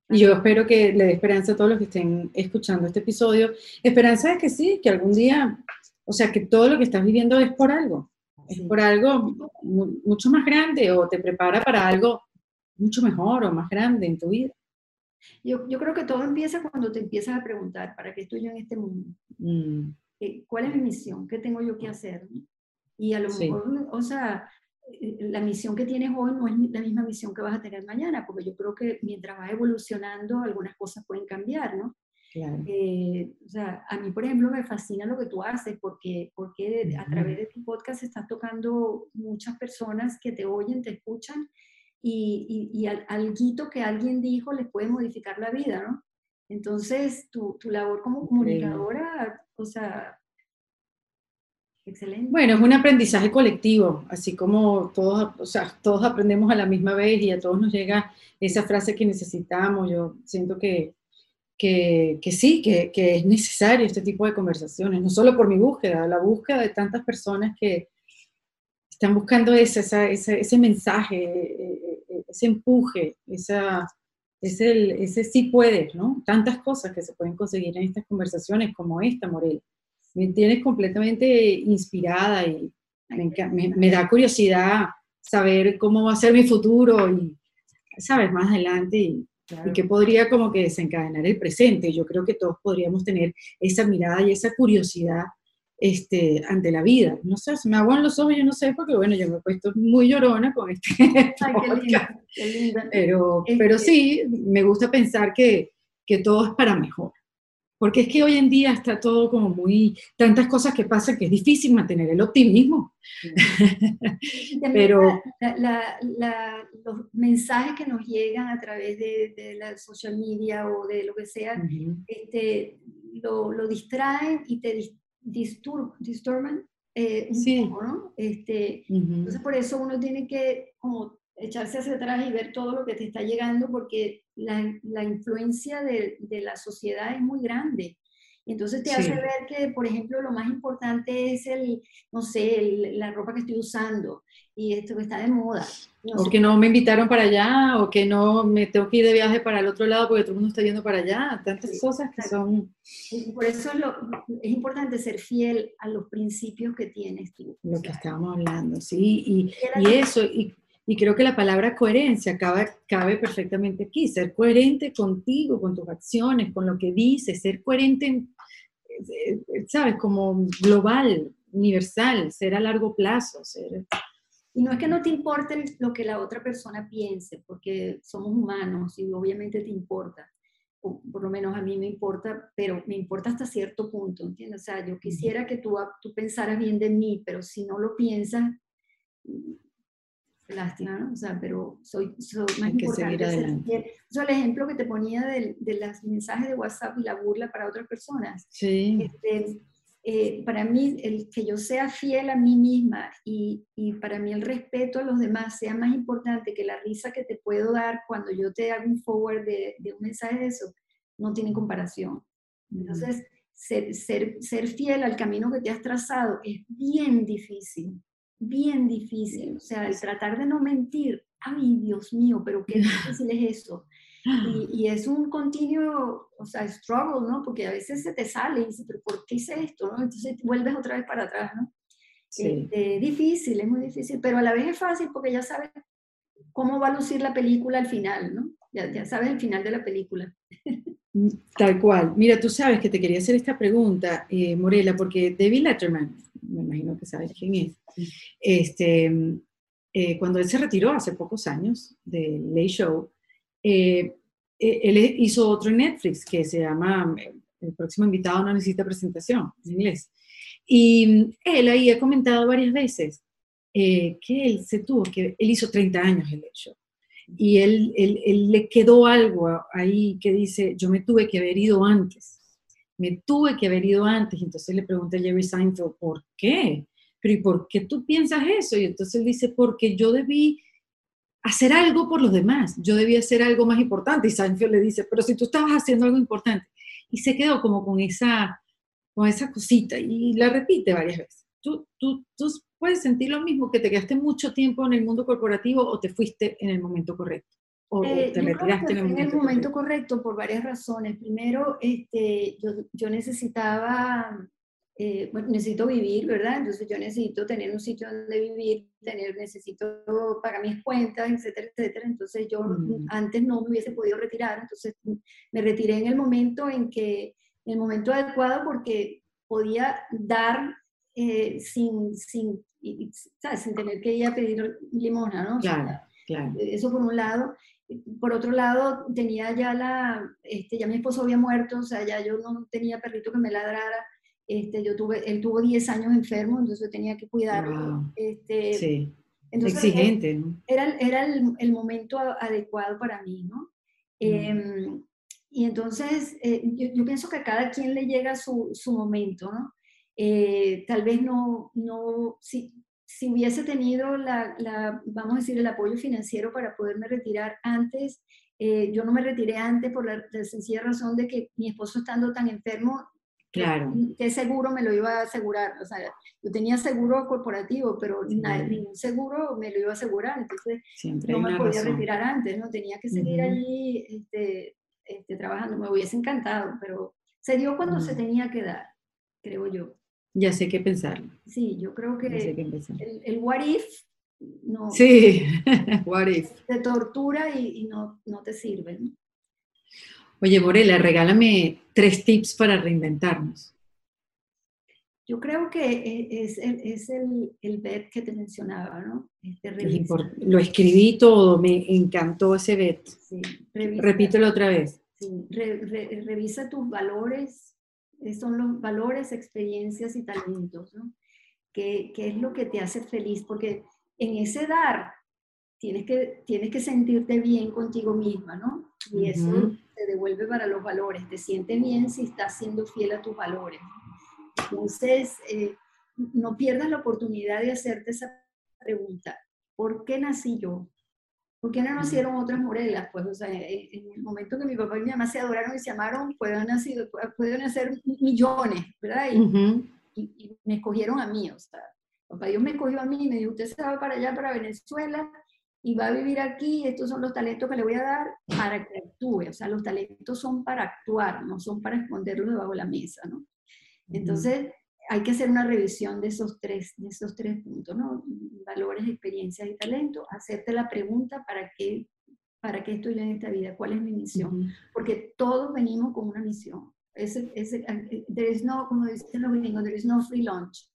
Y yo espero que le dé esperanza a todos los que estén escuchando este episodio. Esperanza de que sí, que algún día, o sea, que todo lo que estás viviendo es por algo, es por algo mucho más grande o te prepara para algo mucho mejor o más grande en tu vida. Yo, yo creo que todo empieza cuando te empiezas a preguntar, ¿para qué estoy yo en este mundo? Mm. Eh, ¿Cuál es mi misión? ¿Qué tengo yo que hacer? Y a lo mejor, o sea, la misión que tienes hoy no es la misma misión que vas a tener mañana, porque yo creo que mientras vas evolucionando algunas cosas pueden cambiar, ¿no? Eh, o sea, a mí, por ejemplo, me fascina lo que tú haces porque, porque a través de tu podcast estás tocando muchas personas que te oyen, te escuchan y, y, y al, que alguien dijo les puede modificar la vida, ¿no? Entonces, tu, tu labor como comunicadora, o sea, Excelente. Bueno, es un aprendizaje colectivo, así como todos, o sea, todos aprendemos a la misma vez y a todos nos llega esa frase que necesitamos. Yo siento que, que, que sí, que, que, es necesario este tipo de conversaciones, no solo por mi búsqueda, la búsqueda de tantas personas que están buscando ese, ese, ese mensaje, e, e, ese empuje, esa, ese, ese sí puedes, ¿no? Tantas cosas que se pueden conseguir en estas conversaciones como esta, Morel me tienes completamente inspirada y me, da curiosidad saber cómo va a ser mi futuro y, sabes, más adelante y, qué podría como que desencadenar el presente. Yo creo que todos podríamos tener esa mirada y esa curiosidad este, ante la vida. No sé, se me aguan los ojos, yo no sé, porque bueno, yo me he puesto muy llorona con este Ay, Pero, pero este sí, me gusta pensar que, que todo es para mejor. Porque es que hoy en día está todo como muy, tantas cosas que pasan que es difícil mantener el optimismo. Pero los mensajes que nos llegan a través de, la social media o de lo que sea, este, lo, lo, distraen y te disturban eh, un poco, ¿no? Este, Entonces por eso uno tiene que como echarse hacia atrás y ver todo lo que te está llegando porque la, la influencia de, de, la sociedad es muy grande. Y entonces te hace ver que, por ejemplo, lo más importante es el, no sé, la ropa que estoy usando y esto que está de moda. o que no me invitaron para allá, o que no me tengo que ir de viaje para el otro lado porque todo el mundo está yendo para allá. Tantas cosas que son... por eso es, lo, es, importante ser fiel a los principios que tienes tú. Lo que estábamos hablando, sí. Y, y eso, y y creo que la palabra coherencia cabe, cabe, perfectamente aquí, ser coherente contigo, con tus acciones, con lo que dices, ser coherente, eh, ¿sabes? Como global, universal, ser a largo plazo. Ser... Y no es que no te importe lo que la otra persona piense, porque somos humanos y obviamente te importa. O por lo menos a mí me importa, pero me importa hasta cierto punto, ¿entiendes? O sea, yo quisiera que tú, tú pensaras bien de mí, pero si no lo piensas, lástima, ¿no? O sea, pero soy, soy más que seguir adelante. Eso el ejemplo que te ponía de, de los mensajes de WhatsApp y la burla para otras personas. Sí. Este, eh, para mí, el que yo sea fiel a mí misma y, y, para mí el respeto a los demás sea más importante que la risa que te puedo dar cuando yo te hago un forward de, de un mensaje de eso, no tiene comparación. Entonces, ser, ser, ser fiel al camino que te has trazado es bien difícil bien difícil. O sea, el tratar de no mentir, ay Dios mío, pero qué difícil es eso. Y, es un continuo, o sea, struggle, ¿no? Porque a veces se te sale y dices, pero ¿por qué hice esto? ¿no? Entonces vuelves otra vez para atrás, ¿no? Sí. Este, difícil, es muy difícil, pero a la vez es fácil porque ya sabes cómo va a lucir la película al final, ¿no? Ya, ya sabes el final de la película. Mm, tal cual. Mira, tú sabes que te quería hacer esta pregunta, eh, Morela, porque David Letterman, me imagino que sabes quién es, este, eh, cuando él se retiró hace pocos años del Late Show, eh, eh, él hizo otro en Netflix que se llama El próximo invitado no necesita presentación, en inglés. Y él ahí ha comentado varias veces que él se tuvo, que él hizo 30 años el Late Show. Y él, él, él le quedó algo ahí que dice, yo me tuve que haber ido antes me tuve que haber ido antes. Entonces le pregunté a Jerry Seinfeld, ¿por qué? Pero ¿y por qué tú piensas eso? Y entonces él dice, porque yo debí hacer algo por los demás, yo debí hacer algo más importante. Y Seinfeld le dice, pero si tú estabas haciendo algo importante. Y se quedó como con esa, con esa cosita y la repite varias veces. Tú, tú, tú puedes sentir lo mismo, que te quedaste mucho tiempo en el mundo corporativo o te fuiste en el momento correcto. ¿O eh, te retiraste en el momento, correcto? por varias razones. Primero, este, yo, yo necesitaba, eh, bueno, necesito vivir, ¿verdad? Entonces yo necesito tener un sitio donde vivir, tener, necesito pagar mis cuentas, etcétera, etcétera. Entonces yo mm. antes no me hubiese podido retirar, entonces me retiré en el momento en que, en el momento adecuado porque podía dar eh, sin, sin, sin tener que ir a pedir limona, ¿no? Claro, claro. Eso por un lado por otro lado, tenía ya la, este, ya mi esposo había muerto, o sea, ya yo no tenía perrito que me ladrara, este, yo tuve, él tuvo 10 años enfermo, entonces yo tenía que cuidarlo. Este, sí. Exigente, ¿no? Era, era el, el, momento adecuado para mí, ¿no? Mm. Em, y entonces, eh, yo, yo, pienso que a cada quien le llega su, su momento, ¿no? Eh, tal vez no, no si, si hubiese tenido la, la, vamos a decir, el apoyo financiero para poderme retirar antes, eh, yo no me retiré antes por la, sencilla razón de que mi esposo estando tan enfermo, claro. ¿qué seguro me lo iba a asegurar? O sea, yo tenía seguro corporativo, pero ningún seguro me lo iba a asegurar, entonces no me podía retirar antes, ¿no? Tenía que seguir allí este, este, trabajando, me hubiese encantado, pero se dio cuando se tenía que dar, creo yo. Ya sé qué pensar. Sí, yo creo que el, el, what if no, sí, what if. te tortura y, no, no, te sirve. Oye, Morela, regálame tres tips para reinventarnos. Yo creo que e, es, es el, el bet que te mencionaba, ¿no? Este, lo escribí todo, me encantó ese bet. Sí, Repítelo otra vez. Sí, revisa tus valores, son los valores, experiencias y talentos, ¿no? ¿Qué, ¿Qué, es lo que te hace feliz? Porque en ese dar tienes que, tienes que sentirte bien contigo misma, ¿no? Y eso te devuelve para los valores. Te sientes bien si estás siendo fiel a tus valores. Entonces, eh, no pierdas la oportunidad de hacerte esa pregunta. ¿Por qué nací yo? ¿Por qué no nacieron otras morelas? Pues, o sea, en el momento que mi papá y mi mamá se adoraron y se amaron, pueden nacer, pueden nacer millones, ¿verdad? Y, me escogieron a mí, o sea, papá Dios me escogió a mí y me dijo, usted se va para allá, para Venezuela, y va a vivir aquí, estos son los talentos que le voy a dar para que actúe. O sea, los talentos son para actuar, no son para esconderlos debajo de la mesa, ¿no? Entonces, hay que hacer una revisión de esos tres, de esos tres puntos, ¿no? Valores, experiencias y talento. Hacerte la pregunta, ¿para qué, para qué estoy en esta vida? ¿Cuál es mi misión? Porque todos venimos con una misión. There is no, como dicen los gringos, there is no free lunch.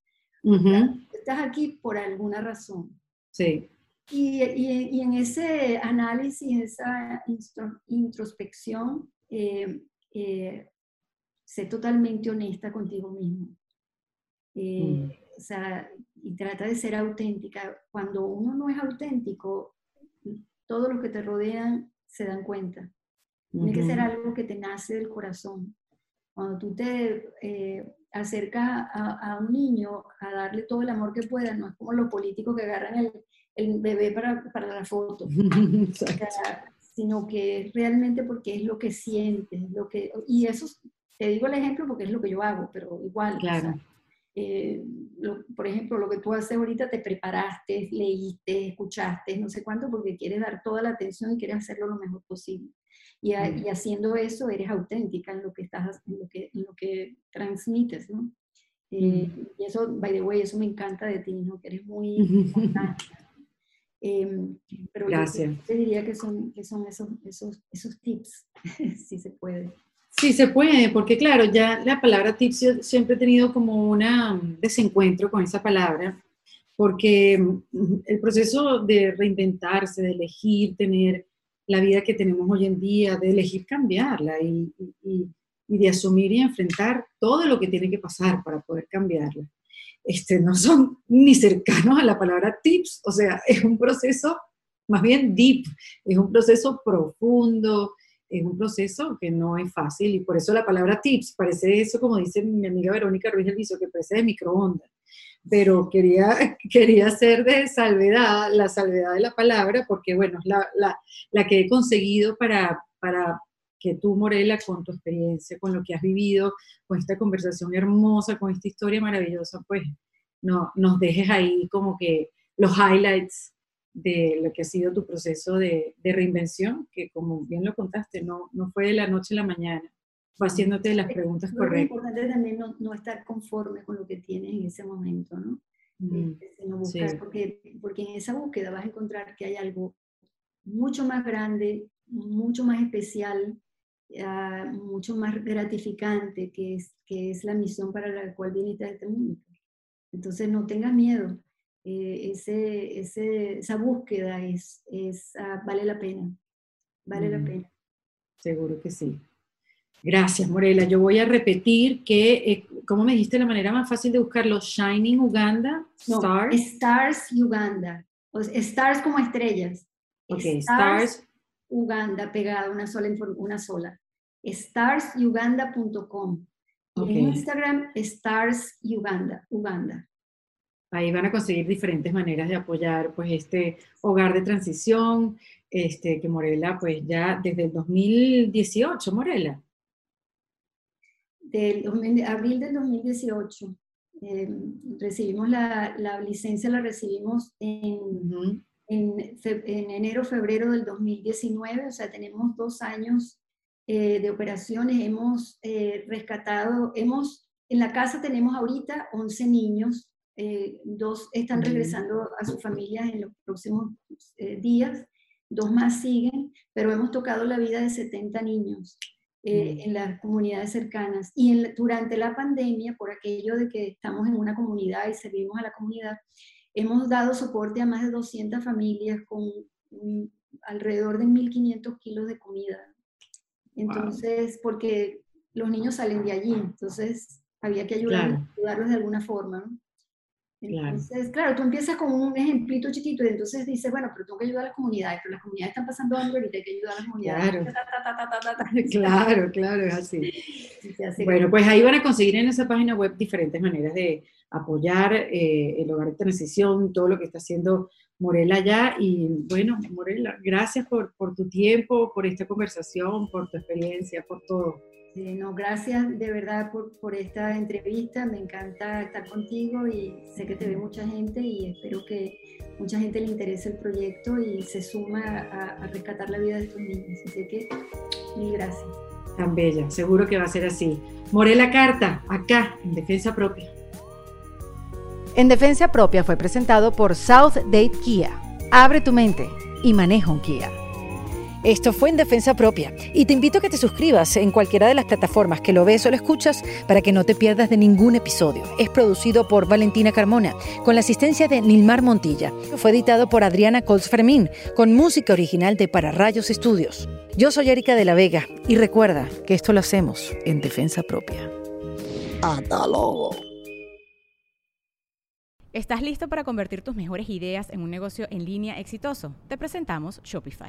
Estás aquí por alguna razón. Sí. Y, y, y en ese análisis, esa introspección, eh, eh, sé totalmente honesta contigo mismo. Eh, mm. O sea, y trata de ser auténtica. Cuando uno no es auténtico, todos los que te rodean se dan cuenta. Tiene que ser algo que te nace del corazón. Cuando tú te eh, acercas a, un niño a darle todo el amor que pueda, no es como los políticos que agarran el, el bebé para, para, la foto, sino que es realmente porque es lo que sientes, lo que, y eso te digo el ejemplo porque es lo que yo hago, pero igual. Claro. Eh, por ejemplo, lo que tú haces ahorita, te preparaste, leíste, escuchaste, no sé cuánto, porque quieres dar toda la atención y quieres hacerlo lo mejor posible. Y, y haciendo eso, eres auténtica en lo que, estás, en lo que, en lo que transmites, ¿no? Eh, y eso, by the way, eso me encanta de ti, ¿no? Que eres muy eh, pero Gracias. Yo te diría que son, que son esos, esos, esos tips, si se puede. Sí, se puede, porque claro, ya la palabra tips siempre he tenido como un desencuentro con esa palabra, porque mm, el proceso de reinventarse, de elegir tener la vida que tenemos hoy en día, de elegir cambiarla y, y, de asumir y enfrentar todo lo que tiene que pasar para poder cambiarla, este, no son ni cercanos a la palabra tips, o sea, es un proceso más bien deep, es un proceso profundo, es un proceso que no es fácil y por eso la palabra tips parece eso, como dice mi amiga Verónica Ruiz del Viso, que parece de microondas. Pero quería, quería hacer de salvedad, la salvedad de la palabra, porque bueno, es la, la, la, que he conseguido para, para que tú, Morela, con tu experiencia, con lo que has vivido, con esta conversación hermosa, con esta historia maravillosa, pues no, nos dejes ahí como que los highlights de lo que ha sido tu proceso de, reinvención, que como bien lo contaste, no, no fue de la noche a la mañana, fue haciéndote las preguntas correctas. Es importante también no, estar conforme con lo que tienes en ese momento, ¿no? Mm, este, porque, porque en esa búsqueda vas a encontrar que hay algo mucho más grande, mucho más especial, ah, mucho más gratificante, que es, que es la misión para la cual viniste a este mundo. Entonces no tengas miedo, eh, ese, ese, esa búsqueda es, es ah, vale la pena, vale la pena. Seguro que sí. Gracias, Morela. Yo voy a repetir que, eh, ¿cómo me dijiste la manera más fácil de buscarlo? Shining Uganda, Stars. Stars Uganda. stars como estrellas. Ok, Stars, Uganda, pegada, una sola, una sola. starsuganda.com. En Instagram, Stars Uganda, Uganda. Ahí van a conseguir diferentes maneras de apoyar pues este hogar de transición, este, que Morela pues ya desde el 2018, Morela. Del abril del 2018. Em, recibimos la, la, licencia, la recibimos en, en, en, enero, febrero del 2019, o sea, tenemos dos años eh, de operaciones, hemos eh, rescatado, hemos, en la casa tenemos ahorita 11 niños, eh, dos están regresando a sus familias en los próximos días, dos más siguen, pero hemos tocado la vida de 70 niños. en las comunidades cercanas. Y durante la pandemia, por aquello de que estamos en una comunidad y servimos a la comunidad, hemos dado soporte a más de 200 familias con alrededor de 1.500 kilos de comida entonces, porque los niños salen de allí, entonces había que ayudar, ayudarlos de alguna forma. Entonces, claro. tú empiezas con un ejemplito chiquito y entonces dices, bueno, pero tengo que ayudar a las comunidades, pero las comunidades están pasando hambre y hay que ayudar a las comunidades. Claro, claro, es así. bueno, pues ahí van a conseguir en esa página web diferentes maneras de apoyar eh, el hogar de transición, todo lo que está haciendo Morela ya. Y bueno, Morela, gracias por, por tu tiempo, por esta conversación, por tu experiencia, por todo. No, gracias de verdad por, por, esta entrevista. Me encanta estar contigo y sé que te ve mucha gente y espero que mucha gente le interese el proyecto y se suma a, a rescatar la vida de estos niños. Así que mil gracias. Tan bella, seguro que va a ser así. Morela Carta, acá, en Defensa Propia. En Defensa Propia fue presentado por South Date Kia. Abre tu mente y maneja un Kia. Esto fue en Defensa Propia y te invito a que te suscribas en cualquiera de las plataformas que lo ves o lo escuchas para que no te pierdas de ningún episodio. Es producido por Valentina Carmona con la asistencia de Nilmar Montilla. Fue editado por Adriana Colts Fermín con música original de Para Rayos Estudios. Yo soy Erika de la Vega y recuerda que esto lo hacemos en Defensa Propia. Hasta luego. ¿Estás listo para convertir tus mejores ideas en un negocio en línea exitoso? Te presentamos Shopify.